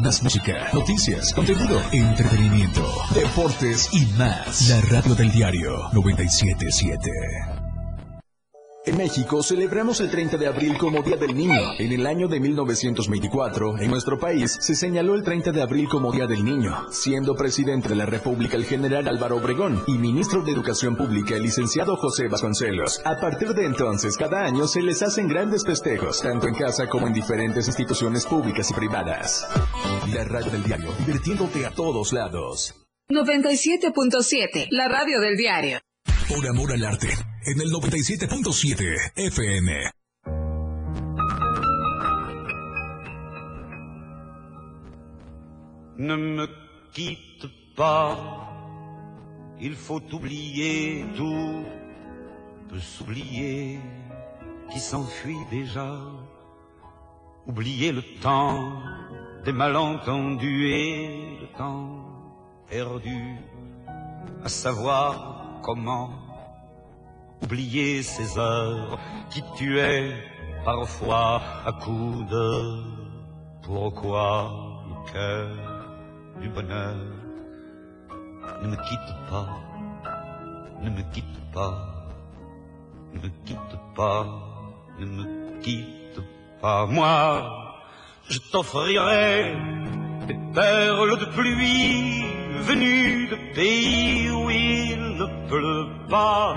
Más música, noticias, contenido, entretenimiento, deportes y más. La radio del diario 977. En México celebramos el 30 de abril como Día del Niño. En el año de 1924, en nuestro país, se señaló el 30 de abril como Día del Niño, siendo presidente de la República el general Álvaro Obregón y ministro de Educación Pública el licenciado José Vasconcelos. A partir de entonces, cada año se les hacen grandes festejos, tanto en casa como en diferentes instituciones públicas y privadas. La radio del diario, divirtiéndote a todos lados. 97.7, la radio del diario. Por amor al arte, en el 97.7 FM. Ne me quitte pas, il faut oublier tout, peut s'oublier qui s'enfuit déjà, oublier le temps des malentendus et le temps perdu, à savoir comment oublier ces heures qui tuaient parfois à coups de pourquoi le cœur du bonheur ne me quitte pas, ne me quitte pas, ne me quitte pas, ne me quitte pas. Moi, je t'offrirai des perles de pluie venues de pays où il ne pleut pas.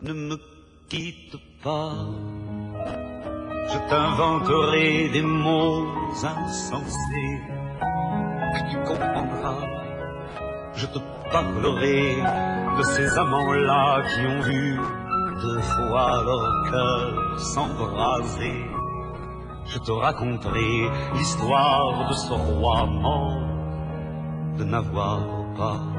Ne me quitte pas. Je t'inventerai des mots insensés que tu comprendras. Je te parlerai de ces amants-là qui ont vu deux fois leur cœur s'embraser. Je te raconterai l'histoire de ce roi mort de n'avoir pas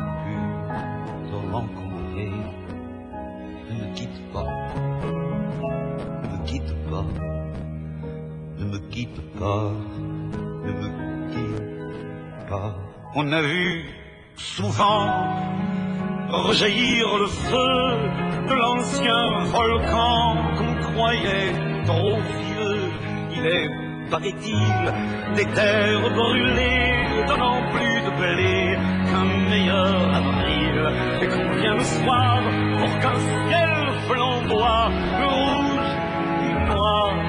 me quitte pas, ne me quitte pas. On a vu souvent rejaillir le feu de l'ancien volcan qu'on croyait trop vieux. Il est, paraît-il, des terres brûlées, donnant plus de blé qu'un meilleur avril. Et qu'on vient le soir pour qu'un ciel flamboie, le rouge et noir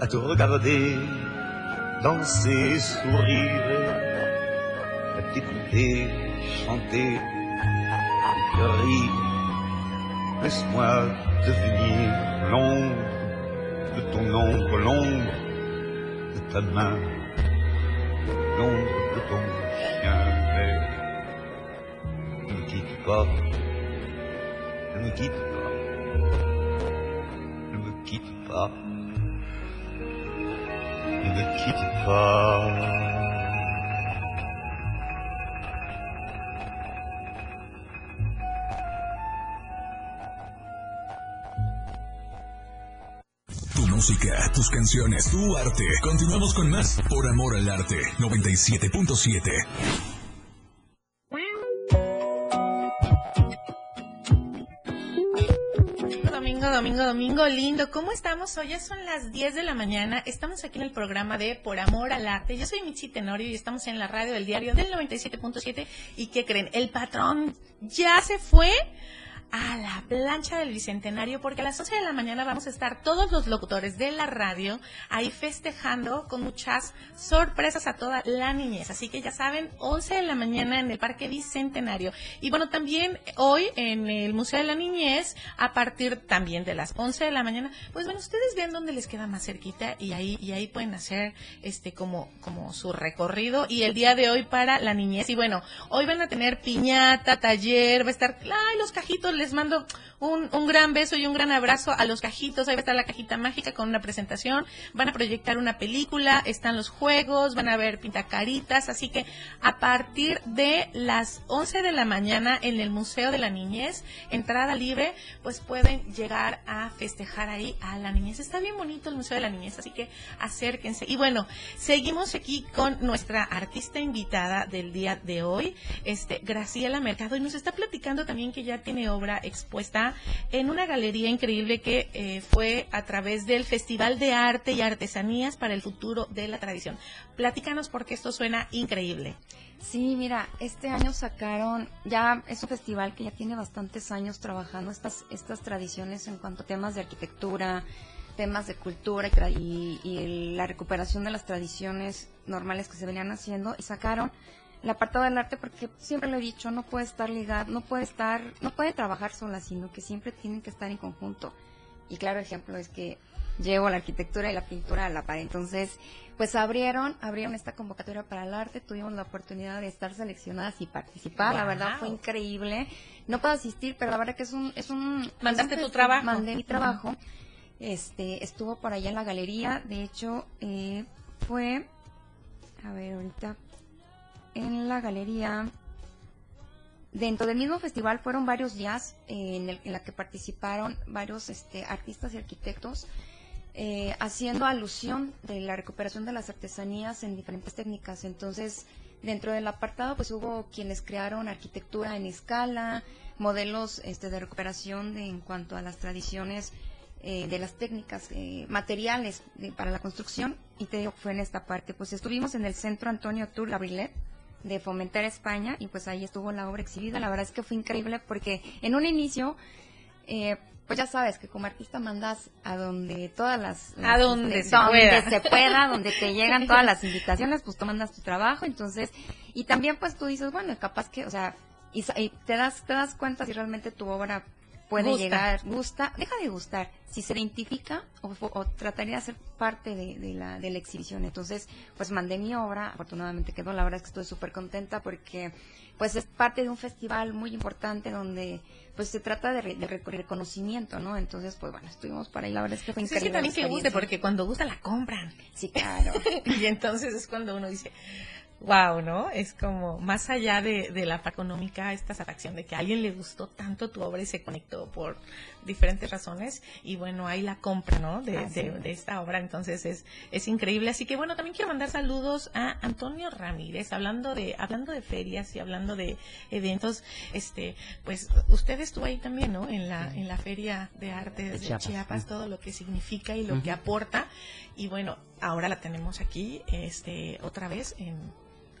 à te regarder danser, sourire, à t'écouter chanter, rire. Laisse-moi devenir l'ombre de ton ombre, l'ombre de ta main, l'ombre de ton chien. Ne me quitte pas, ne me quitte pas, ne me quitte pas. Tu música, tus canciones, tu arte. Continuamos con más por amor al arte 97.7. Domingo, domingo, lindo. ¿Cómo estamos? Hoy ya son las 10 de la mañana. Estamos aquí en el programa de Por Amor al Arte. Yo soy Michi Tenorio y estamos en la radio del diario del 97.7. ¿Y qué creen? El patrón ya se fue a la plancha del Bicentenario porque a las 11 de la mañana vamos a estar todos los locutores de la radio ahí festejando con muchas sorpresas a toda la niñez. Así que ya saben, 11 de la mañana en el Parque Bicentenario. Y bueno, también hoy en el Museo de la Niñez, a partir también de las 11 de la mañana, pues bueno, ustedes vean dónde les queda más cerquita y ahí y ahí pueden hacer este como como su recorrido y el día de hoy para la niñez. Y bueno, hoy van a tener piñata, taller, va a estar, ay, los cajitos les mando un, un, gran beso y un gran abrazo a los cajitos. Ahí va a estar la cajita mágica con una presentación. Van a proyectar una película, están los juegos, van a ver pintacaritas. Así que a partir de las 11 de la mañana en el Museo de la Niñez, entrada libre, pues pueden llegar a festejar ahí a la niñez. Está bien bonito el Museo de la Niñez, así que acérquense. Y bueno, seguimos aquí con nuestra artista invitada del día de hoy, este Graciela Mercado, y nos está platicando también que ya tiene obra expuesta en una galería increíble que eh, fue a través del Festival de Arte y Artesanías para el Futuro de la Tradición. Platícanos porque esto suena increíble. Sí, mira, este año sacaron, ya es un festival que ya tiene bastantes años trabajando estas, estas tradiciones en cuanto a temas de arquitectura, temas de cultura y, y la recuperación de las tradiciones normales que se venían haciendo y sacaron el apartado del arte porque siempre lo he dicho, no puede estar ligado, no puede estar, no puede trabajar sola, sino que siempre tienen que estar en conjunto. Y claro ejemplo es que llevo la arquitectura y la pintura a la par. Entonces, pues abrieron, abrieron esta convocatoria para el arte, tuvimos la oportunidad de estar seleccionadas y participar, la verdad fue increíble. No puedo asistir, pero la verdad que es un, es un, mandaste es un, tu trabajo, mandé mi trabajo. Este, estuvo por allá en la galería, de hecho, eh, fue, a ver, ahorita en la galería. Dentro del mismo festival fueron varios días eh, en, el, en la que participaron varios este, artistas y arquitectos eh, haciendo alusión de la recuperación de las artesanías en diferentes técnicas. Entonces, dentro del apartado, pues hubo quienes crearon arquitectura en escala, modelos este, de recuperación de, en cuanto a las tradiciones eh, de las técnicas eh, materiales de, para la construcción. Y te digo, fue en esta parte. Pues estuvimos en el Centro Antonio Tour Gabrilet de Fomentar España y pues ahí estuvo la obra exhibida. La verdad es que fue increíble porque en un inicio, eh, pues ya sabes que como artista mandas a donde todas las... a donde, este, se, donde pueda. se pueda, donde te llegan todas las invitaciones, pues tú mandas tu trabajo, entonces, y también pues tú dices, bueno, capaz que, o sea, y, y te das te das cuenta si realmente tu obra puede Gusta. llegar, gusta, deja de gustar, si se identifica o, o trataría de ser parte de, de, la, de la exhibición. Entonces, pues mandé mi obra, afortunadamente quedó, la verdad es que estoy súper contenta porque pues es parte de un festival muy importante donde pues se trata de, re, de reconocimiento, ¿no? Entonces, pues bueno, estuvimos por ahí, la verdad es que fue Pues increíble. es que también que guste, porque cuando gusta la compran. Sí, claro. y entonces es cuando uno dice, wow, ¿no? Es como más allá de, de la parte económica, esta satisfacción de que a alguien le gustó tanto tu obra y se conectó por diferentes razones y bueno, ahí la compra, ¿no? De, de, de, esta obra, entonces es, es increíble. Así que bueno, también quiero mandar saludos a Antonio Ramírez, hablando de, hablando de ferias y hablando de eventos, este, pues usted estuvo ahí también, ¿no? En la, en la feria de arte de, Chiapas, Chiapas todo lo que significa y lo uh -huh. que aporta. Y bueno, ahora la tenemos aquí, este, otra vez en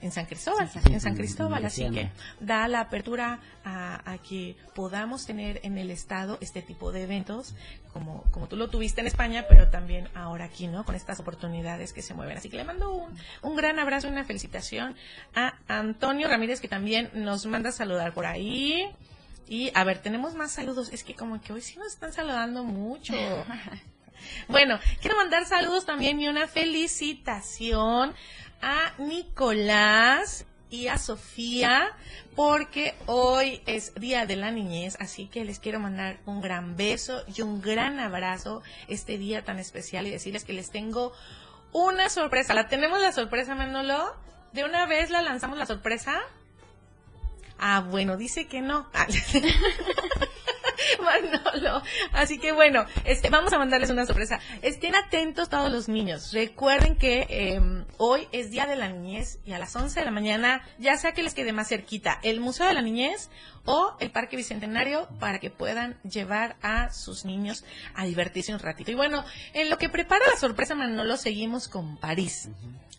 en San Cristóbal, sí, sí, en San Cristóbal, así que da la apertura a, a, que podamos tener en el estado este tipo de eventos, como, como tú lo tuviste en España, pero también ahora aquí, ¿no? Con estas oportunidades que se mueven. Así que le mando un, un gran abrazo y una felicitación a Antonio Ramírez, que también nos manda a saludar por ahí. Y a ver, tenemos más saludos. Es que como que hoy sí nos están saludando mucho. Bueno, quiero mandar saludos también y una felicitación a Nicolás y a Sofía porque hoy es Día de la Niñez, así que les quiero mandar un gran beso y un gran abrazo este día tan especial y decirles que les tengo una sorpresa. ¿La tenemos la sorpresa, Manolo? ¿De una vez la lanzamos la sorpresa? Ah, bueno, dice que no. Manolo. Así que bueno, este, vamos a mandarles una sorpresa. Estén atentos todos los niños. Recuerden que eh, hoy es Día de la Niñez y a las 11 de la mañana, ya sea que les quede más cerquita, el Museo de la Niñez o el Parque Bicentenario para que puedan llevar a sus niños a divertirse un ratito. Y bueno, en lo que prepara la sorpresa Manolo, seguimos con París.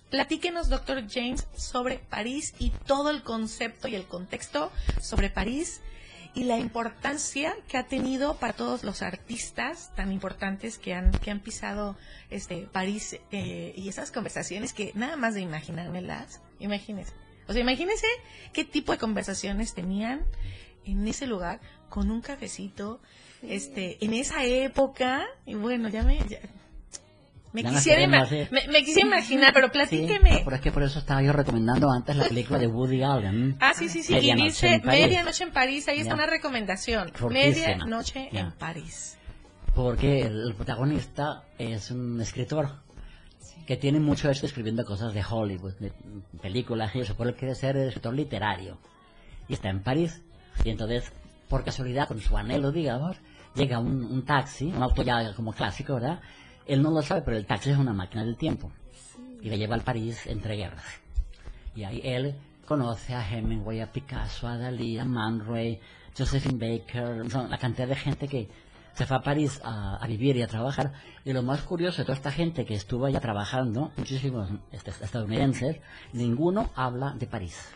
Platíquenos, doctor James, sobre París y todo el concepto y el contexto sobre París y la importancia que ha tenido para todos los artistas tan importantes que han que han pisado este París eh, y esas conversaciones que nada más de imaginármelas, imagínense. O sea, imagínense qué tipo de conversaciones tenían en ese lugar con un cafecito, este, en esa época y bueno, ya me ya- me quisiera, me, me quisiera imaginar, pero platíqueme. Sí, pero es que por eso estaba yo recomendando antes la película de Woody Allen. Ah, sí, sí, sí. Y Medianoche dice. Medianoche en París. Ahí está Ya. una recomendación. Medianoche en París. Porque el protagonista es un escritor que tiene mucho éxito escribiendo cosas de Hollywood, de películas y eso, por él quiere ser escritor literario. Y está en París. Y entonces, por casualidad, con su anhelo, digamos, llega un, un taxi, un auto ya como clásico, ¿verdad? Él no lo sabe, pero el taxi es una máquina del tiempo. Y le lleva al París entre guerras. Y ahí él conoce a Hemingway, a Picasso, a Dalí, a Man Ray, Josephine Baker, son la cantidad de gente que se fue a París a, a vivir y a trabajar. Y lo más curioso de toda esta gente que estuvo allá trabajando, muchísimos este, estadounidenses, ninguno habla de París.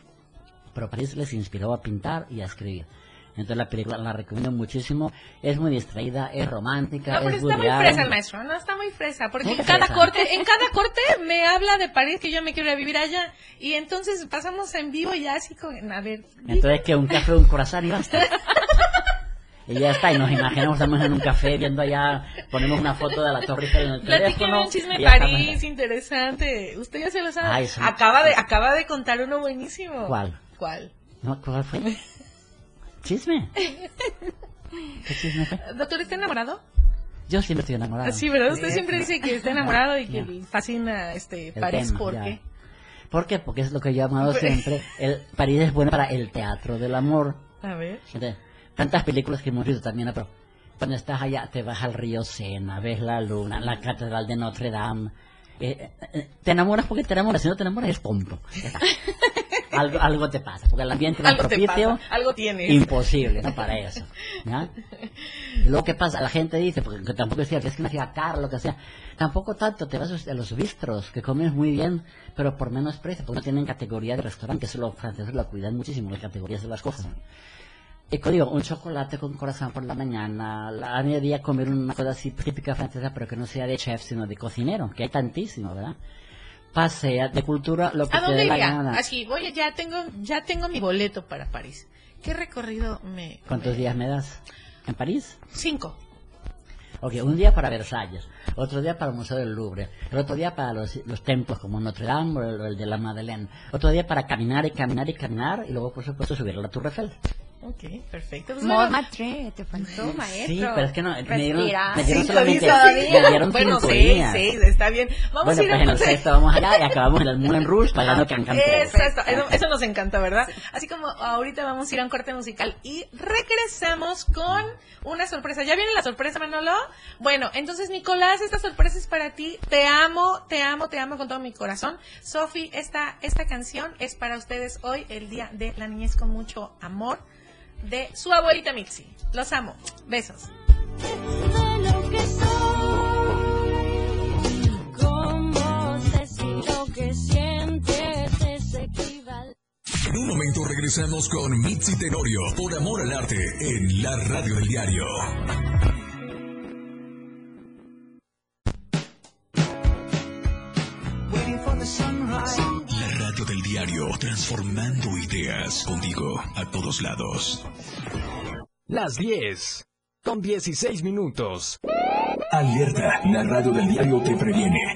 Pero París les inspiró a pintar y a escribir. Entonces la película la recomiendo muchísimo. Es muy distraída, es romántica, No, pero es está muy fresa el maestro, no está muy fresa, porque en cada fresa. corte, en cada corte me habla de París que yo me quiero vivir allá y entonces pasamos en vivo y ya así con, a ver, Entonces que un café, un corazón y basta. Y ya está, y nos imaginamos, estamos en un café viendo allá, ponemos una foto de la Torre en el teléfono. un chisme de estamos. París interesante. Usted ya se lo sabe. Ay, acaba de acaba de contar uno buenísimo. ¿Cuál? ¿Cuál? No, ¿Cuál fue? ¿Chisme? ¿Qué chisme fue? Doctor, ¿está enamorado? Yo siempre estoy enamorado. Sí, ¿verdad? Usted siempre dice que está enamorado y que le fascina este El París. tema, ¿Por ya. qué? ¿Por qué? Porque es lo que yo he amado Pues- siempre. El, París es bueno para el teatro del amor. A ver. Entonces, tantas películas que hemos visto también, pero cuando estás allá te vas al río Sena, ves la luna, la catedral de Notre Dame. eh, eh, te enamoras porque te enamoras, si no te enamoras es tonto. Algo, algo te pasa, porque el ambiente es Algo te propicio. pasa, algo tienes. Imposible, ¿no? Para eso. Luego, ¿qué pasa? La gente dice, porque que tampoco es cierto, es que me hacía caro, lo que sea. Tampoco tanto, te vas a los bistros, que comes muy bien, pero por menos precio, porque no tienen categoría de restaurante, que eso los franceses lo cuidan muchísimo, las categorías de las cosas. Y digo, un chocolate con corazón por la mañana, a mediodía comer una cosa así típica francesa, pero que no sea de chef, sino de cocinero, que hay tantísimo, ¿verdad? Pasea de cultura lo que ¿A te dónde dé la gana. Así, voy, ya tengo, ya tengo mi boleto para París. ¿Qué recorrido me...? ¿Cuántos días me das? ¿En París? Cinco. Ok, un día para Versalles, otro día para el Museo del Louvre, el otro día para los, los templos como Notre Dame o el, el de la Madeleine, otro día para caminar y caminar y caminar y luego por supuesto subir a la Tour Eiffel. Ok, perfecto. Pues, te faltó, maestro. Sí, pero es que no, me dieron, me dieron Cinco solamente, días. me dieron Bueno, días. seis, está bien. Vamos bueno, a ir pues en el sexto vamos allá y acabamos en el Moulin Rouge pagando Cancan Eso, eso, eso, eso nos encanta, ¿verdad? Así como ahorita vamos a ir a un corte musical y regresamos con una sorpresa. ¿Ya viene la sorpresa, Manolo? Bueno, entonces, Nicolás, esta sorpresa es para ti. Te amo, te amo, te amo con todo mi corazón. Sofi, esta, esta canción es para ustedes hoy, el Día de la Niñez con mucho amor, de su abuelita Mitzi. Los amo. Besos. En un momento regresamos con Mitzi Tenorio por Amor al Arte en la radio del diario. Radio del diario, transformando ideas contigo a todos lados. Las 10. Con 16 minutos. Alerta, la radio del diario te previene.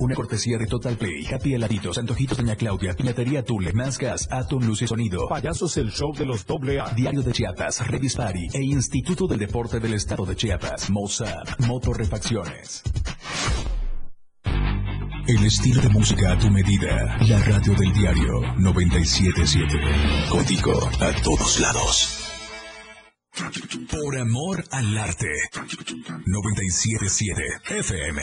Una cortesía de Total Play, Happy Heladitos, Antojitos Doña Claudia, Piñatería Tule, Más Gas, Atom Luz y Sonido, Payasos el Show de los doble A, Diario de Chiapas, Revispari e Instituto del Deporte del Estado de Chiapas, Mozart, Motorrefacciones. El estilo de música a tu medida. La radio del diario 977. Contigo a todos lados. Por amor al arte. 977 FM.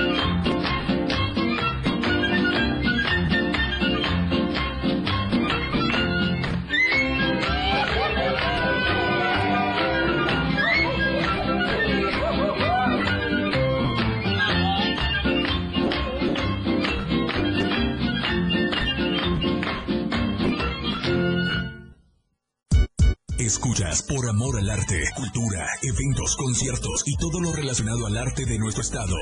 Escuchas por amor al arte, cultura, eventos, conciertos y todo lo relacionado al arte de nuestro estado.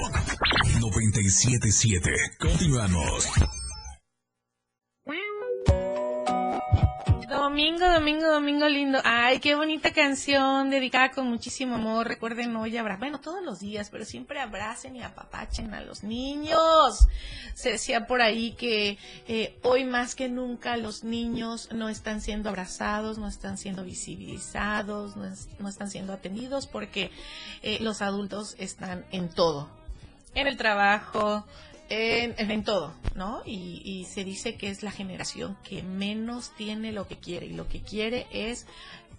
977. Continuamos. Domingo, domingo, domingo lindo. Ay, qué bonita canción dedicada con muchísimo amor. Recuerden hoy abrazar, bueno, todos los días, pero siempre abracen y apapachen a los niños. Se decía por ahí que eh, hoy más que nunca los niños no están siendo abrazados, no están siendo visibilizados, no, no están siendo atendidos porque eh, los adultos están en todo. En el trabajo, en, todo, ¿no? Y, y se dice que es la generación que menos tiene lo que quiere y lo que quiere es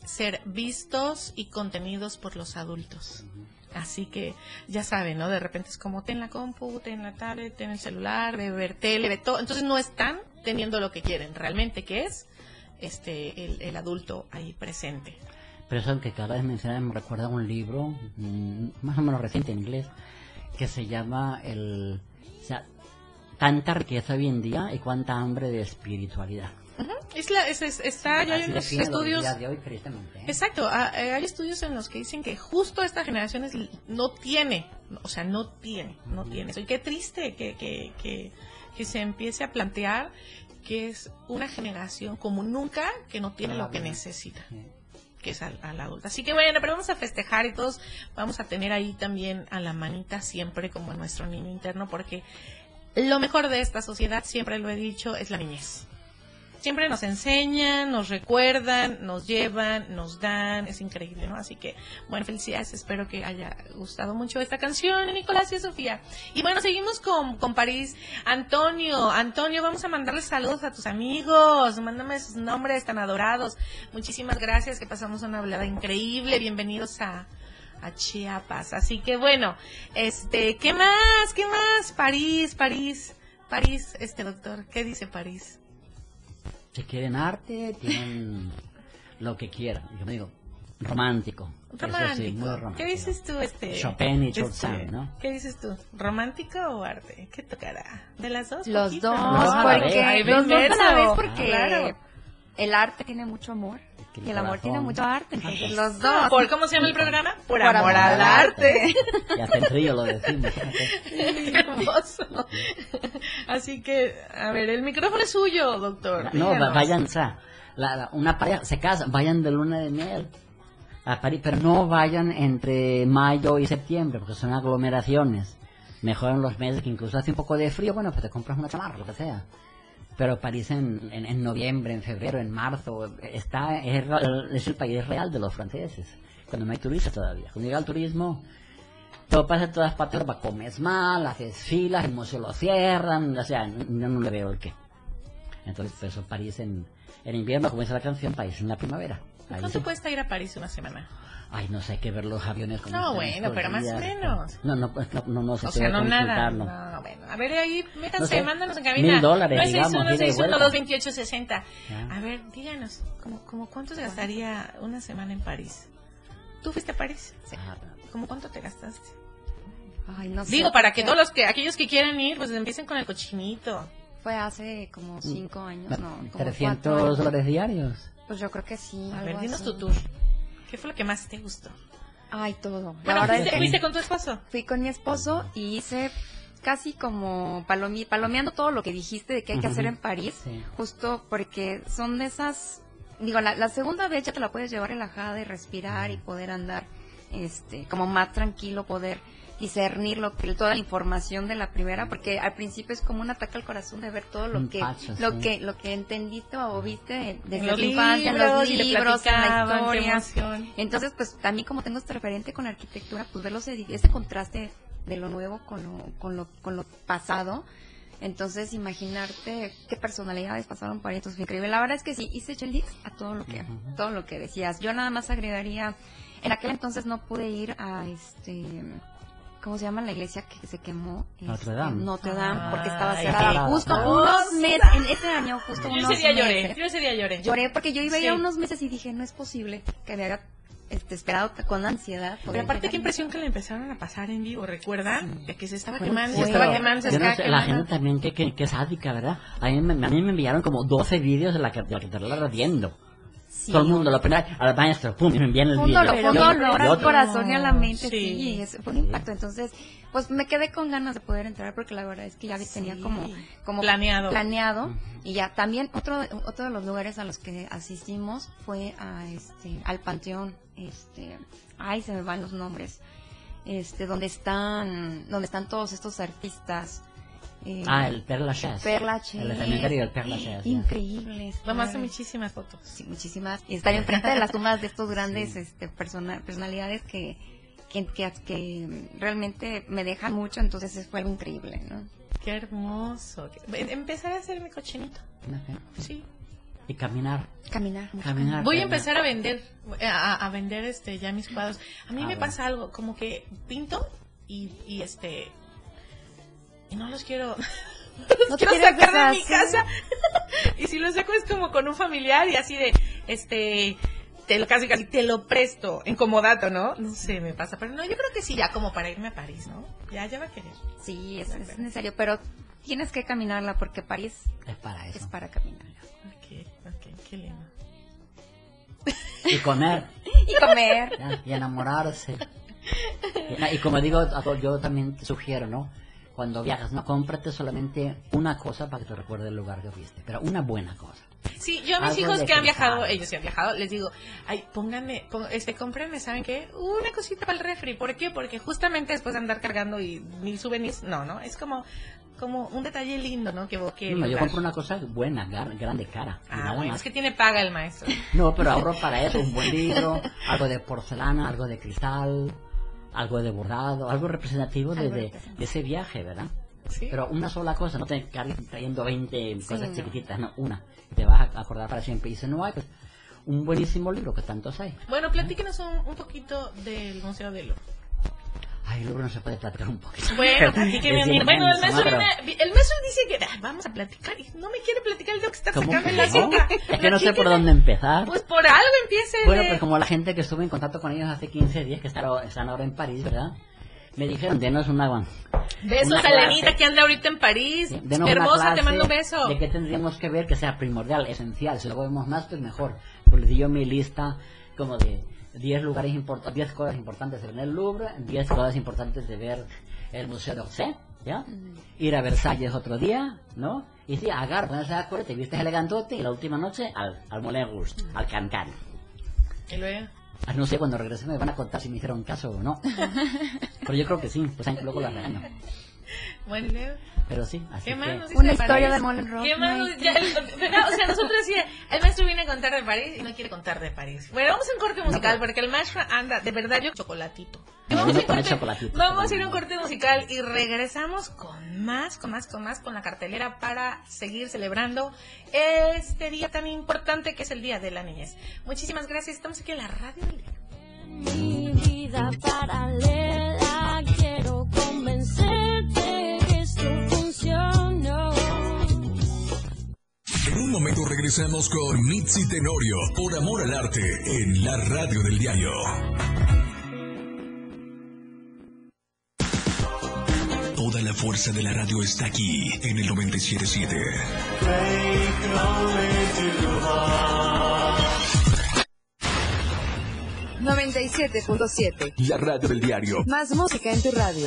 ser vistos y contenidos por los adultos. Así que ya saben, ¿no? De repente es como ten la compu, ten la tablet, ten el celular, de ver tele, de todo. Entonces no están teniendo lo que quieren realmente, que es este el, adulto ahí presente. Pero eso que cada vez mencionas me recuerda un libro, mm, más o menos reciente en inglés, que se llama el... Tanta riqueza hoy en día y cuánta hambre de espiritualidad. Ujú. Es la, es, es- está, hay unos estudios. de hoy. ¿eh? Exacto, ah, eh, hay estudios en los que dicen que justo esta generación es, no tiene, o sea, no tiene, no tiene. Y qué triste que, que, que, que se empiece a plantear que es una generación como nunca que no tiene lo que necesita, que es al, al adulto. Así que bueno, pero vamos a festejar y todos vamos a tener ahí también a la manita siempre como nuestro niño interno, porque lo mejor de esta sociedad, siempre lo he dicho, es la niñez. siempre nos enseñan, nos recuerdan, nos llevan, nos dan, es increíble, ¿no? Así que, bueno, felicidades, espero que haya gustado mucho esta canción, Nicolás y Sofía. Y bueno, seguimos con, con París. Antonio, Antonio, vamos a mandarle saludos a tus amigos, mándame sus nombres tan adorados. Muchísimas gracias, que pasamos una hablada increíble, bienvenidos a a Chiapas. Así que bueno, este, ¿qué más? ¿Qué más? París, París, París, este doctor, ¿qué dice París? Si quieren arte, tienen lo que quieran. Yo me digo, romántico. Eso Romántico. sí, muy romántico. ¿Qué dices tú, este? Chopin y este, Chopin, ¿no? ¿Qué dices tú? ¿Romántico o arte? ¿Qué tocará? ¿De las dos? Los Poquito, dos, ¿no? porque los dos a la vez porque Claro. el arte tiene mucho amor y el amor tiene mucho arte, entonces los dos. ¿Por cómo se llama el programa? Por, Por amor, al arte. Y hasta en trío lo decimos. Qué hermoso. Así que, a ver, el micrófono es suyo, doctor. No, Díganos. vayan, o sea, la- la- una pareja se casa, vayan de luna de miel a París, pero no vayan entre mayo y septiembre, porque son aglomeraciones. Mejor en los meses que incluso hace un poco de frío, bueno, pues te compras una chamarra, lo que sea. Pero París en, en, en noviembre, en febrero, en marzo, está es, ra- es el país real de los franceses, cuando no hay turistas todavía. Cuando llega el turismo, todo pasa en todas partes, comes mal, haces filas, el museo lo cierran, o sea, no, no le veo el qué. Entonces, por eso París en, en invierno, como dice la canción, París en la primavera. Ahí ¿Cuánto cuesta ir a París una semana? Ay, no sé, hay que ver los aviones como No, bueno, pero más o menos. No, no, pues, no, no, no sé, O sea, no tengo que nada. consultarlo. No, bueno. A ver, ahí, métanse, No sé, mándanos en cabina. mil dólares, digamos, ida y 961 vuelta. 228 60 Ya. A ver, díganos, ¿cómo, cómo cuánto se gastaría una semana en París? ¿Tú fuiste a París? Sí. Ah, ¿Cómo cuánto te gastaste? Ay, no sé, Digo, para que todos los que, aquellos que quieran ir, pues empiecen con el cochinito. Fue hace como cinco años, no, como 300 cuatro años. dólares diarios. Pues yo creo que sí. A ver, dinos así. tu tour. ¿Qué fue lo que más te gustó? Ay, todo. La Bueno, verdad ¿fuiste, es que fuiste con tu esposo? fui con mi esposo y hice casi como palomi- palomeando todo lo que dijiste de que hay que hacer en París, Sí. justo porque son de esas, digo, la, la segunda vez ya te la puedes llevar relajada y respirar y poder andar, este, como más tranquilo, poder discernir lo que toda la información de la primera, porque al principio es como un ataque al corazón de ver todo lo que, pacho, lo sí. que, lo que entendiste o viste desde los tu infancia, en los libros, en la historia. Entonces, pues también como tengo este referente con la arquitectura, pues ver los ese contraste de lo nuevo con lo, con lo, con lo pasado. Entonces, imaginarte qué personalidades pasaron por ahí, entonces fue increíble. La verdad es que sí, hice check a todo lo que, todo lo que decías. Yo nada más agregaría, en aquel entonces no pude ir a este, ¿cómo se llama la iglesia que se quemó? Notre Este, Dame. Notre Dame, porque estaba cerrada. Justo unos meses, en ese año, justo Yo unos ese día lloré, meses. yo ese día lloré. Lloré porque yo iba ya Sí. unos meses y dije, no es posible que me haya este, esperado con ansiedad. Pero aparte, qué impresión que le empezaron a pasar en vivo, ¿recuerda? De que se estaba Bueno, quemando, sí, se estaba quemando, se no la gente también que, que, que es sádica, ¿verdad? A mí, me, a mí me enviaron como 12 vídeos de la, que- de la catedral ardiendo. Sí. Todo el mundo lo primero, al maestro, pum, me envían el un vídeo. dolor, un dolor al corazón y a la mente, Sí. sí, es- fue un impacto. Entonces, pues me quedé con ganas de poder entrar porque la verdad es que ya tenía Sí. como, como Planeado. planeado. Y ya también otro, otro de los lugares a los que asistimos fue a este, al Panteón, este, ay, se me van los nombres, este, donde están, donde están todos estos artistas. Eh, Ah, el Père Lachaise. Père Lachaise. El cementerio del Père Lachaise. ya. Increíbles. Tomaste claro. muchísimas fotos. Sí, muchísimas. Y estar enfrente de las tumbas de estos grandes este, persona- personalidades que, que, que, que realmente me dejan mucho, entonces fue algo increíble, ¿no? Qué hermoso. Empezar a hacer mi cochinito. Sí. Y caminar. Caminar. mucho Caminar. Voy a empezar a vender, a, a vender este ya mis cuadros. A mí Ah, me bueno. pasa algo, como que pinto y, y este y no los quiero los No quiero sacar de mi casa. y si los saco es como con un familiar y así de este te lo casi casi te lo presto en comodato, ¿no? No sé, me pasa, pero no, yo creo que sí ya como para irme a París, ¿no? Ya ya va a querer. Sí, es, es necesario, pero tienes que caminarla porque París Es para es eso. para caminarla. Ok, ok, qué lindo. Y comer. Y comer. ya, y enamorarse. Y, y como digo, yo también te sugiero, ¿no? Cuando viajas, no cómprate solamente una cosa para que te recuerde el lugar que fuiste, pero una buena cosa. Sí, yo a mis hijos que han viajado, ellos sí han viajado, les digo, ay, pónganme, pon- este, cómprenme, ¿saben qué? Una cosita para el refri. ¿Por qué? Porque justamente después de andar cargando y mil souvenirs, no, no, es como, como un detalle lindo, ¿no? Que, que No, yo compro una cosa buena, gar- grande, cara. Ah, bueno, es que tiene paga el maestro. No, pero ahorro para eso, un buen libro, algo de porcelana, algo de cristal, algo de bordado, algo representativo de, ese viaje, ¿verdad? Sí. Pero una sola cosa, no te cargues trayendo 20 cosas chiquititas, no, una. Te vas a acordar para siempre. Y si no hay, pues, un buenísimo libro que tantos hay. Bueno, platíquenos un, un poquito del Museo del. Ay, libro no se puede platicar un poquito. Bueno, platíqueme. Bueno, el maestro, viene- el maestro dice que ah, vamos a platicar y no me quiere platicar el día que está ¿Cómo sacando que la no? cita. Es que no sé por dónde empezar. Pues por algo empiece. Bueno, pues como la gente que estuve en contacto con ellos hace 15 días, que están, ahora en París, ¿verdad? Me dijeron, denos una, Besos una a. Lenita que anda ahorita en París. una Hermosa, te mando un beso. De qué tendríamos que ver que sea primordial, esencial. Si lo vemos más, pues mejor. Pues le di yo mi lista como de 10 lugares importantes, 10 cosas importantes de ver en el Louvre, 10 cosas importantes de ver el Museo d'Orsay, ¿ya? Ir a Versalles otro día, ¿no? Y sí, agarra, ponerse de acuerdo, te vistes elegantote y la última noche al, al Moulin Rouge, al Cancan. Y luego. Ah, No sé, cuando regrese me van a contar si me hicieron caso o no. Pero yo creo que sí, pues luego la regaño. Bueno, y luego. Pero sí, así ¿Qué más nos dice Una de historia París? de Moulin Rouge, ¿Qué más no. O sea, nosotros decía, el maestro viene a contar de París y no quiere contar de París. Bueno, vamos a un corte musical porque el maestro anda, de verdad, yo chocolatito. No, Vamos, no a corte- chocolatito. vamos a ir a un corte musical y regresamos con más, con más, con más, con la cartelera para seguir celebrando este día tan importante que es el Día de la Niñez. Muchísimas gracias, estamos aquí en la radio del día. Mi vida paralela, quiero convencerte En un momento regresamos con Mitzi Tenorio por Amor al Arte en la radio del diario. Toda la fuerza de la radio está aquí en el 977. 97.7. La radio del diario. Más música en tu radio.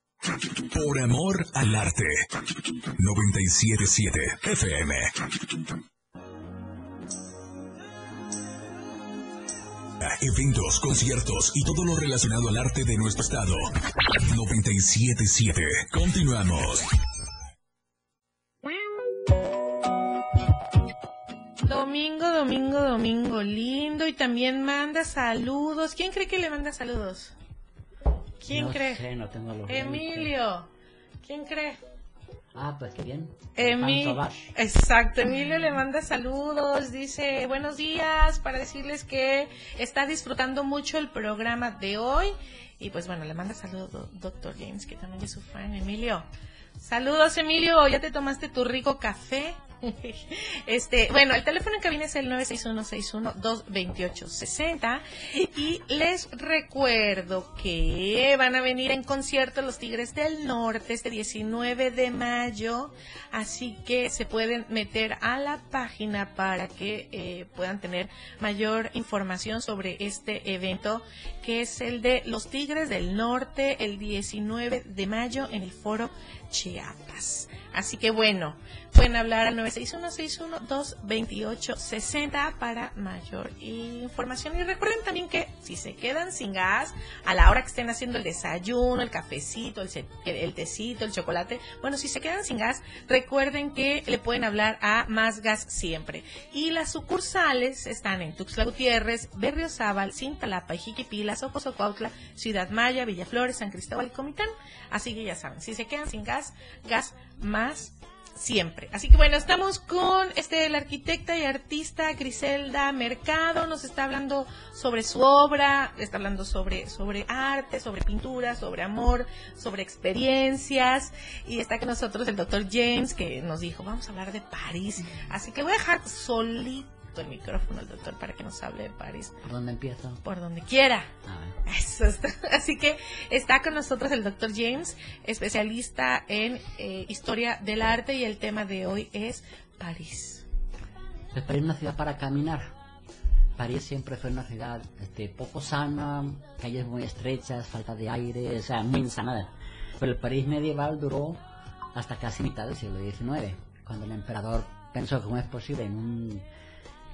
Por amor al arte. 977 FM. Eventos, conciertos y todo lo relacionado al arte de nuestro estado. 977. Continuamos. Domingo, domingo, domingo, lindo. Y también manda saludos. ¿Quién cree que le manda saludos? ¿Quién no cree? sé, no tengo los Emilio. ¿Quién cree? Ah, pues qué bien. Emi- Pan Sauvage. Exacto, Emilio le manda saludos, dice buenos días para decirles que está disfrutando mucho el programa de hoy y pues bueno, le manda saludos do- doctor James que también es su fan, Emilio. Saludos Emilio, ¿ya te tomaste tu rico café? Este, bueno, el teléfono en cabina es el 961-61-228-60 y les recuerdo que van a venir en concierto los Tigres del Norte este 19 de mayo, así que se pueden meter a la página para que eh, puedan tener mayor información sobre este evento que es el de los Tigres del Norte el 19 de mayo en el foro Chiapas. Así que bueno, pueden hablar al 961-61-228-60 para mayor información. Y recuerden también que si se quedan sin gas, a la hora que estén haciendo el desayuno, el cafecito, el, el, tecito, el chocolate, bueno, si se quedan sin gas, recuerden que le pueden hablar a Más Gas Siempre. Y las sucursales están en Tuxtla Gutiérrez, Berriozábal, Cintalapa, Jiquipilas, Ocosocuautla, Ciudad Maya, Villaflores, San Cristóbal y Comitán. Así que ya saben, si se quedan sin gas, gas más siempre. Así que bueno, estamos con este la arquitecta y artista Griselda Mercado, nos está hablando sobre su obra, está hablando sobre sobre arte, sobre pintura, sobre amor, sobre experiencias y está con nosotros el doctor James que nos dijo, vamos a hablar de París. Así que voy a dejar solito el micrófono al doctor para que nos hable de París ¿Por dónde empiezo? por donde quiera. A ver. Eso está. Así que está con nosotros el doctor James, especialista en eh, historia del arte y el tema de hoy es París. Pues París es una ciudad para caminar. París siempre fue una ciudad este, poco sana, calles muy estrechas, falta de aire, o sea, muy insana. Pero el París medieval duró hasta casi mitad del siglo XIX, cuando el emperador pensó cómo es posible en un,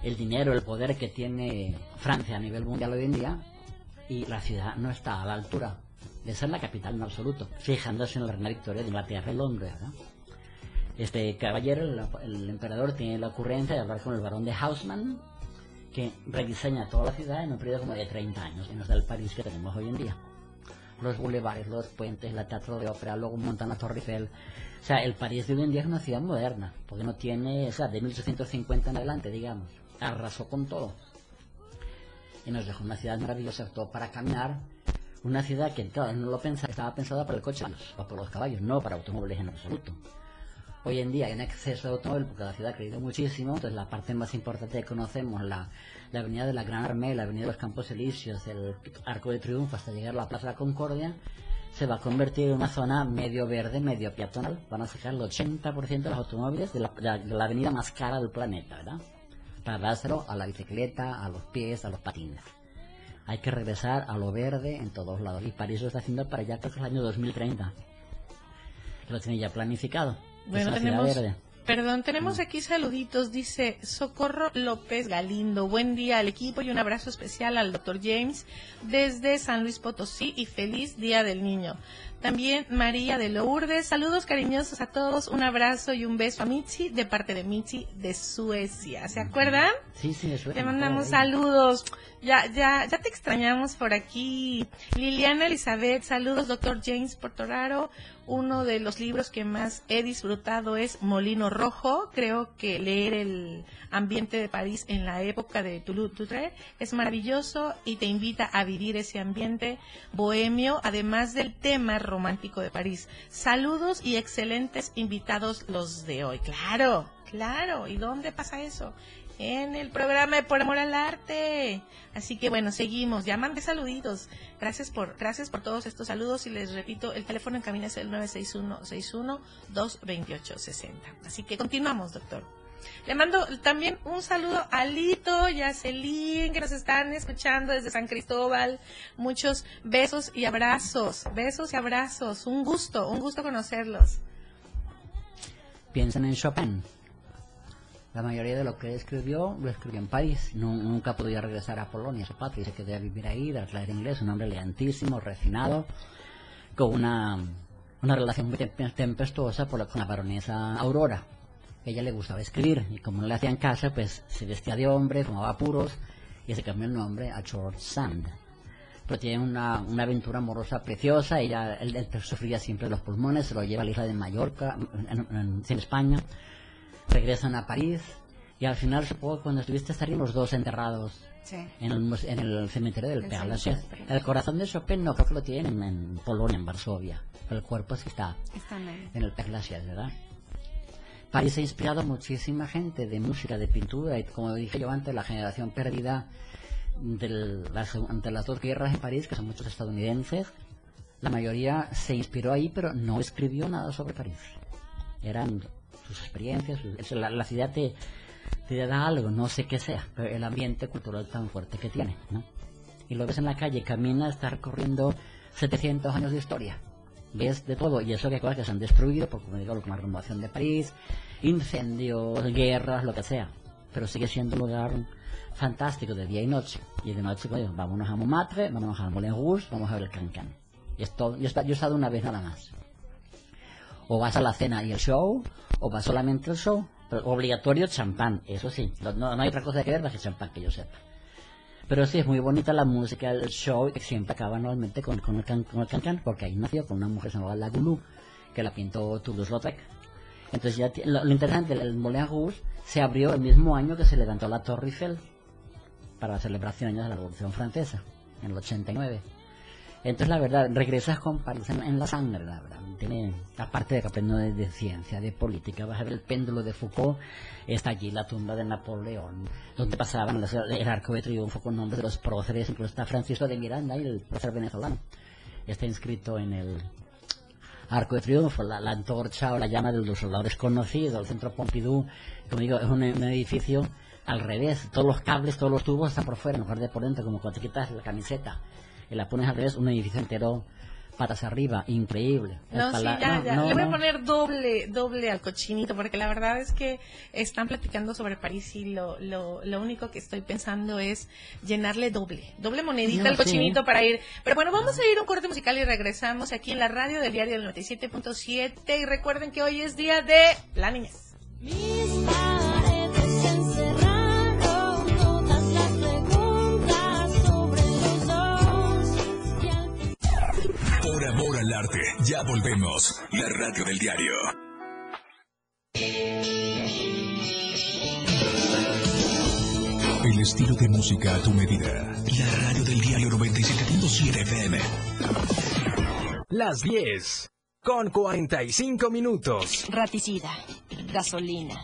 el dinero, el poder que tiene Francia a nivel mundial hoy en día, y la ciudad no está a la altura de ser la capital en absoluto, fijándose en la reina Victoria de Inglaterra y Londres. Este caballero, el, emperador, tiene la ocurrencia de hablar con el barón de Haussmann, que rediseña toda la ciudad en un periodo como de 30 años, y nos da el París que tenemos hoy en día. Los bulevares, los puentes, la teatro de ópera, luego montan la Torre Eiffel. O sea, el París de hoy en día es una ciudad moderna, porque no tiene, o sea, de 1850 en adelante, digamos, arrasó con todo. Y nos dejó una ciudad maravillosa, todo para caminar, una ciudad que, claro, no lo pensaba, estaba pensada para el coche o para los caballos, no para automóviles en absoluto. Hoy en día hay un exceso de automóvil porque la ciudad ha crecido muchísimo, entonces la parte más importante que conocemos, la, la avenida de la Gran Armée, la avenida de los Campos Elíseos, el Arco de Triunfo hasta llegar a la Plaza de la Concordia, se va a convertir en una zona medio verde, medio peatonal. Van a sacar el 80% de los automóviles de la- de la avenida más cara del planeta, ¿verdad? Para dárselo a la bicicleta, a los pies, a los patines. Hay que regresar a lo verde en todos lados. Y París lo está haciendo para allá, creo que es el año 2030. Lo tiene ya planificado. Bueno, tenemos, verde. perdón, tenemos aquí saluditos. Dice Socorro López Galindo. Buen día al equipo y un abrazo especial al doctor James desde San Luis Potosí y feliz Día del Niño. También María de Lourdes. Saludos cariñosos a todos. Un abrazo y un beso a Mitzi de parte de Mitzi de Suecia. ¿Se acuerdan? Sí, sí, me suena. Te mandamos saludos. Ya, ya, ya te extrañamos por aquí. Liliana Elizabeth, saludos, doctor James Portoraro. Uno de los libros que más he disfrutado es Molino Rojo. Creo que leer el ambiente de París en la época de Toulouse-Lautrec es maravilloso y te invita a vivir ese ambiente bohemio, además del tema romántico de París. Saludos y excelentes invitados los de hoy. Claro, claro. ¿Y dónde pasa eso? En el programa de Por Amor al Arte. Así que bueno, seguimos. Ya mandé saluditos. Gracias por, gracias por todos estos saludos y les repito, el teléfono en cabina es el 961-61-228-60. Así que continuamos, doctor. Le mando también un saludo a Lito y a Celín que nos están escuchando desde San Cristóbal. Muchos besos y abrazos. Besos y abrazos. Un gusto, un gusto conocerlos. Piensan en Chopin. La mayoría de lo que escribió lo escribió en París. Nu- nunca podía regresar a Polonia, a su patria. Se quedó a vivir ahí, de hablar inglés. Un hombre elegantísimo, refinado, con una, una relación muy tem- tempestuosa por la- con la baronesa Aurora. Ella le gustaba escribir y como no le hacían caso, pues se vestía de hombre, fumaba puros y se cambió el nombre a George Sand. Pero tiene una, una aventura amorosa preciosa. Ella, él, sufría siempre los pulmones, se lo lleva a la isla de Mallorca, en- en España. Regresan a París y al final supongo que cuando estuviste estarían los dos enterrados Sí. en el, en el cementerio del Père El corazón de Chopin no creo que lo tienen en Polonia, en Varsovia. Pero el cuerpo sí está Están ahí. en el Père Lachaise, ¿verdad? París ha inspirado a muchísima gente de música, de pintura, y como dije yo antes, la generación perdida del- ante las dos guerras en París, que son muchos estadounidenses, la mayoría se inspiró ahí, pero no escribió nada sobre París. Eran sus experiencias, es- la, la ciudad te, te da algo, no sé qué sea, pero el ambiente cultural tan fuerte que tiene, ¿no? Y lo ves en la calle, camina, está recorriendo 700 años de historia ves de todo. Y eso que hay cosas que se han destruido, por como digo, la renovación de París, incendios, guerras, lo que sea. Pero sigue siendo un lugar fantástico de día y noche. Y de noche, pues, vámonos a Montmartre, vámonos a Moulin Rouge, vamos a ver el Cancan. Y es todo. Yo he estado una vez nada más. O vas a la cena y el show, o vas solamente el show. Pero obligatorio champán, eso sí. No, no- hay otra cosa que ver más que champán que yo sepa. Pero sí, es muy bonita la música, el show, que siempre acaba normalmente con, con el, can, con el porque ahí nació con una mujer llamada La Goulou, que la pintó Toulouse-Lautrec. Entonces ya lo, lo interesante, el Moulin Rouge se abrió el mismo año que se levantó la Torre Eiffel para la celebración de la Revolución Francesa, en el 89. Entonces, la verdad, regresas con París en, la sangre, la verdad. Tiene, aparte de que aprendo de, de ciencia, de política, ver el péndulo de Foucault, está allí la tumba de Napoleón, donde pasaban el arco de triunfo con nombres de los próceres, incluso está Francisco de Miranda y el prócer venezolano. Está inscrito en el arco de triunfo, la, antorcha o la llama de los soldadores conocidos, el centro Pompidou, como digo, es un, edificio al revés, todos los cables, todos los tubos están por fuera, en lugar de por dentro, como cuando quitas la camiseta y la pones al revés, un edificio entero patas arriba, increíble. No, sí, ya, no, ya. no, Le voy a poner doble, doble al cochinito, porque la verdad es que están platicando sobre París y lo, lo, lo único que estoy pensando es llenarle doble, doble monedita No, al cochinito sí. para ir. Pero bueno, vamos a ir a un corte musical y regresamos aquí en la radio del diario del 97.7 y recuerden que hoy es día de la niñez. Paredes Al arte, ya volvemos. La radio del diario. El estilo de música a tu medida. La radio del diario 97.7 FM. Las 10 con 45 minutos. Raticida, gasolina,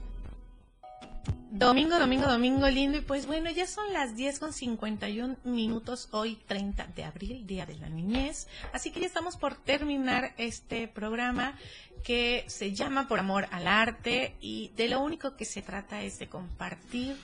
Domingo, domingo, domingo lindo. Y pues bueno, ya son las 10 con 51 minutos, hoy 30 de abril, Día de la Niñez. Así que ya estamos por terminar este programa que se llama Por Amor al Arte y de lo único que se trata es de compartir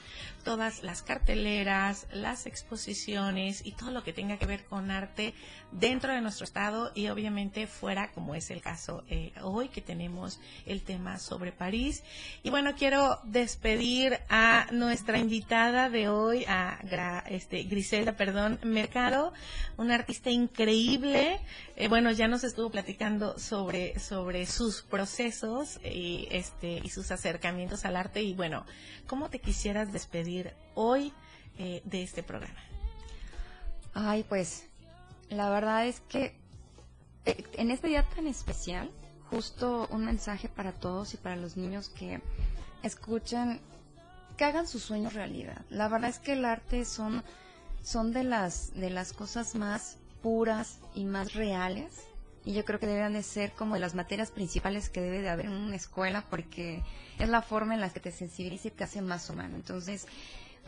todas las carteleras, las exposiciones y todo lo que tenga que ver con arte dentro de nuestro estado y obviamente fuera, como es el caso eh, hoy que tenemos el tema sobre París. Y bueno, quiero despedir a nuestra invitada de hoy, a Gra- este, Griselda, perdón, Mercado, una artista increíble. Eh, bueno, ya nos estuvo platicando sobre, sobre sus procesos y, este, y sus acercamientos al arte. Y bueno, ¿cómo te quisieras despedir hoy eh, de este programa? Ay, pues, la verdad es que eh, en este día tan especial, justo un mensaje para todos y para los niños que escuchen, que hagan sus sueños realidad. La verdad es que el arte son, son de las, de las cosas más puras y más reales. Y yo creo que deben de ser como de las materias principales que debe de haber en una escuela porque es la forma en la que te sensibiliza y te hace más humano. Entonces,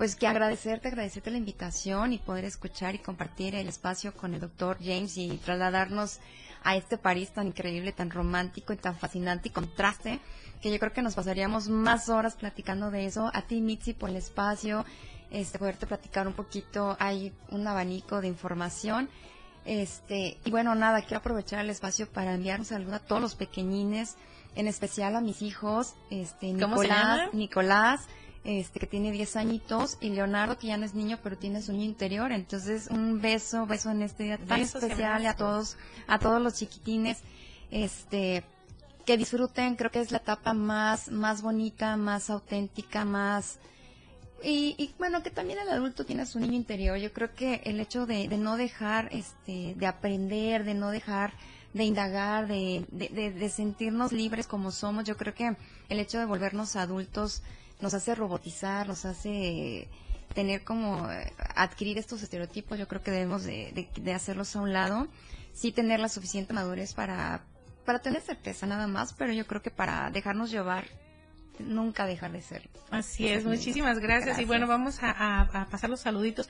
pues que agradecerte, agradecerte la invitación y poder escuchar y compartir el espacio con el doctor James y trasladarnos a este París tan increíble, tan romántico y tan fascinante y contraste, que yo creo que nos pasaríamos más horas platicando de eso. A ti, Mitzi, por el espacio, este, poderte platicar un poquito, hay un abanico de información. Este, y bueno, nada, quiero aprovechar el espacio para enviar un saludo a todos los pequeñines, en especial a mis hijos, este, ¿Cómo se Nicolás? Nicolás, este, que tiene 10 añitos, y Leonardo, que ya no es niño, pero tiene su niño interior. Entonces, un beso, beso en este día tan Besos especial a todos, a todos los chiquitines, este, que disfruten, creo que es la etapa más, más bonita, más auténtica, más, y, y, bueno, que también el adulto tiene su niño interior. Yo creo que el hecho de, de no dejar, este, de aprender, de no dejar de indagar, de, de, de- de sentirnos libres como somos, yo creo que el hecho de volvernos adultos nos hace robotizar, nos hace tener como eh, adquirir estos estereotipos. Yo creo que debemos de, hacerlos a un lado, sí tener la suficiente madurez para, para tener certeza nada más, pero yo creo que para dejarnos llevar nunca dejar de serlo. Así es, muchísimas gracias. Y bueno, vamos a, a- a pasar los saluditos.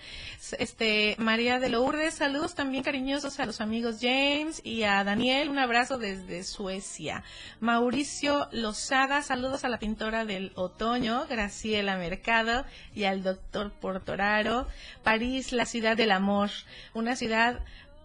Este, María de Lourdes, saludos también cariñosos a los amigos James y a Daniel, un abrazo desde Suecia. Mauricio Lozada, saludos a la pintora del otoño, Graciela Mercado y al doctor Portoraro. París, la ciudad del amor, una ciudad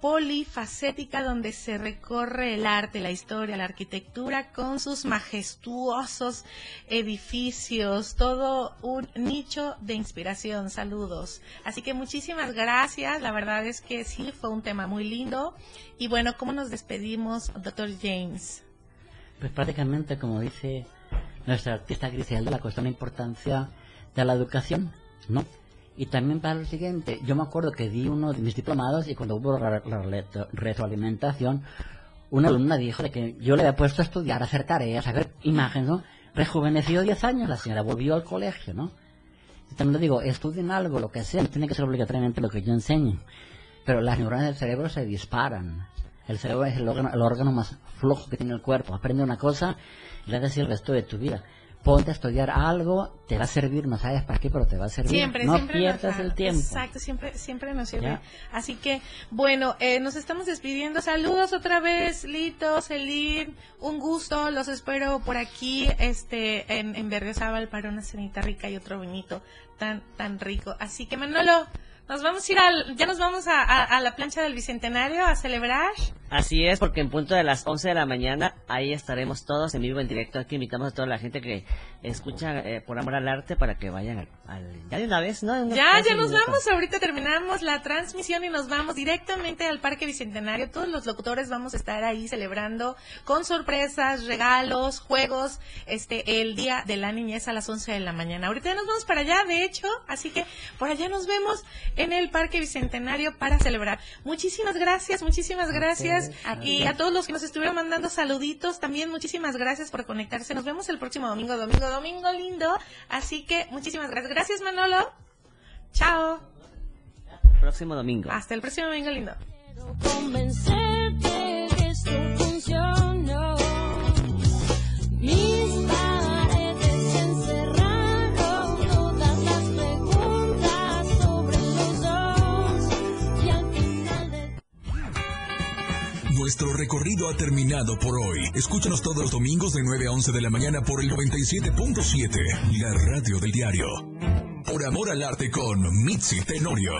polifacética donde se recorre el arte, la historia, la arquitectura con sus majestuosos edificios, todo un nicho de inspiración. Saludos. Así que muchísimas gracias. La verdad es que sí fue un tema muy lindo. Y bueno, ¿cómo nos despedimos, doctor James? Pues prácticamente, como dice nuestra artista Griselda, la cuestión de importancia de la educación, ¿no? Y también para lo siguiente, yo me acuerdo que di uno de mis diplomados y cuando hubo la, retroalimentación, una alumna dijo que yo le había puesto a estudiar, a hacer tareas, a ver imágenes, ¿no? Rejuveneció 10 años, la señora volvió al colegio, ¿no? Y también le digo, estudien algo, lo que sea, no tiene que ser obligatoriamente lo que yo enseño. Pero las neuronas del cerebro se disparan. El cerebro es el órgano, el órgano más flojo que tiene el cuerpo. Aprende una cosa y la haces el resto de tu vida. Ponte a estudiar algo, te va a servir, no sabes para qué, pero te va a servir. Siempre, no siempre pierdas el tiempo. Exacto, siempre, siempre nos sirve. Ya. Así que, bueno, eh, nos estamos despidiendo. Saludos otra vez, Lito, Celín, un gusto. Los espero por aquí, este, en, en Berriozábal para una cenita rica y otro bonito tan, tan rico. Así que, Manolo, nos vamos a ir al, ya nos vamos a, a- a la plancha del Bicentenario a celebrar. Así es, porque en punto de las 11 de la mañana, ahí estaremos todos en vivo, en directo. Aquí invitamos a toda la gente que escucha eh, por amor al arte para que vayan al... al- ya de una vez, ¿no? Ya, 15 ya nos minutos. vamos. Ahorita terminamos la transmisión y nos vamos directamente al Parque Bicentenario. Todos los locutores vamos a estar ahí celebrando con sorpresas, regalos, juegos, este, el Día de la Niñez a las 11 de la mañana. Ahorita ya nos vamos para allá, de hecho, así que por allá nos vemos en el Parque Bicentenario para celebrar. Muchísimas gracias, muchísimas gracias. Y a todos los que nos estuvieron mandando saluditos, también muchísimas gracias por conectarse. Nos vemos el próximo domingo, domingo, domingo lindo. Así que muchísimas gracias. Gracias, Manolo. Chao. Próximo domingo. Hasta el próximo domingo lindo. Nuestro recorrido ha terminado por hoy. Escúchanos todos los domingos de 9 a 11 de la mañana por el 97.7, la radio del diario. Por amor al arte con Mitzi Tenorio.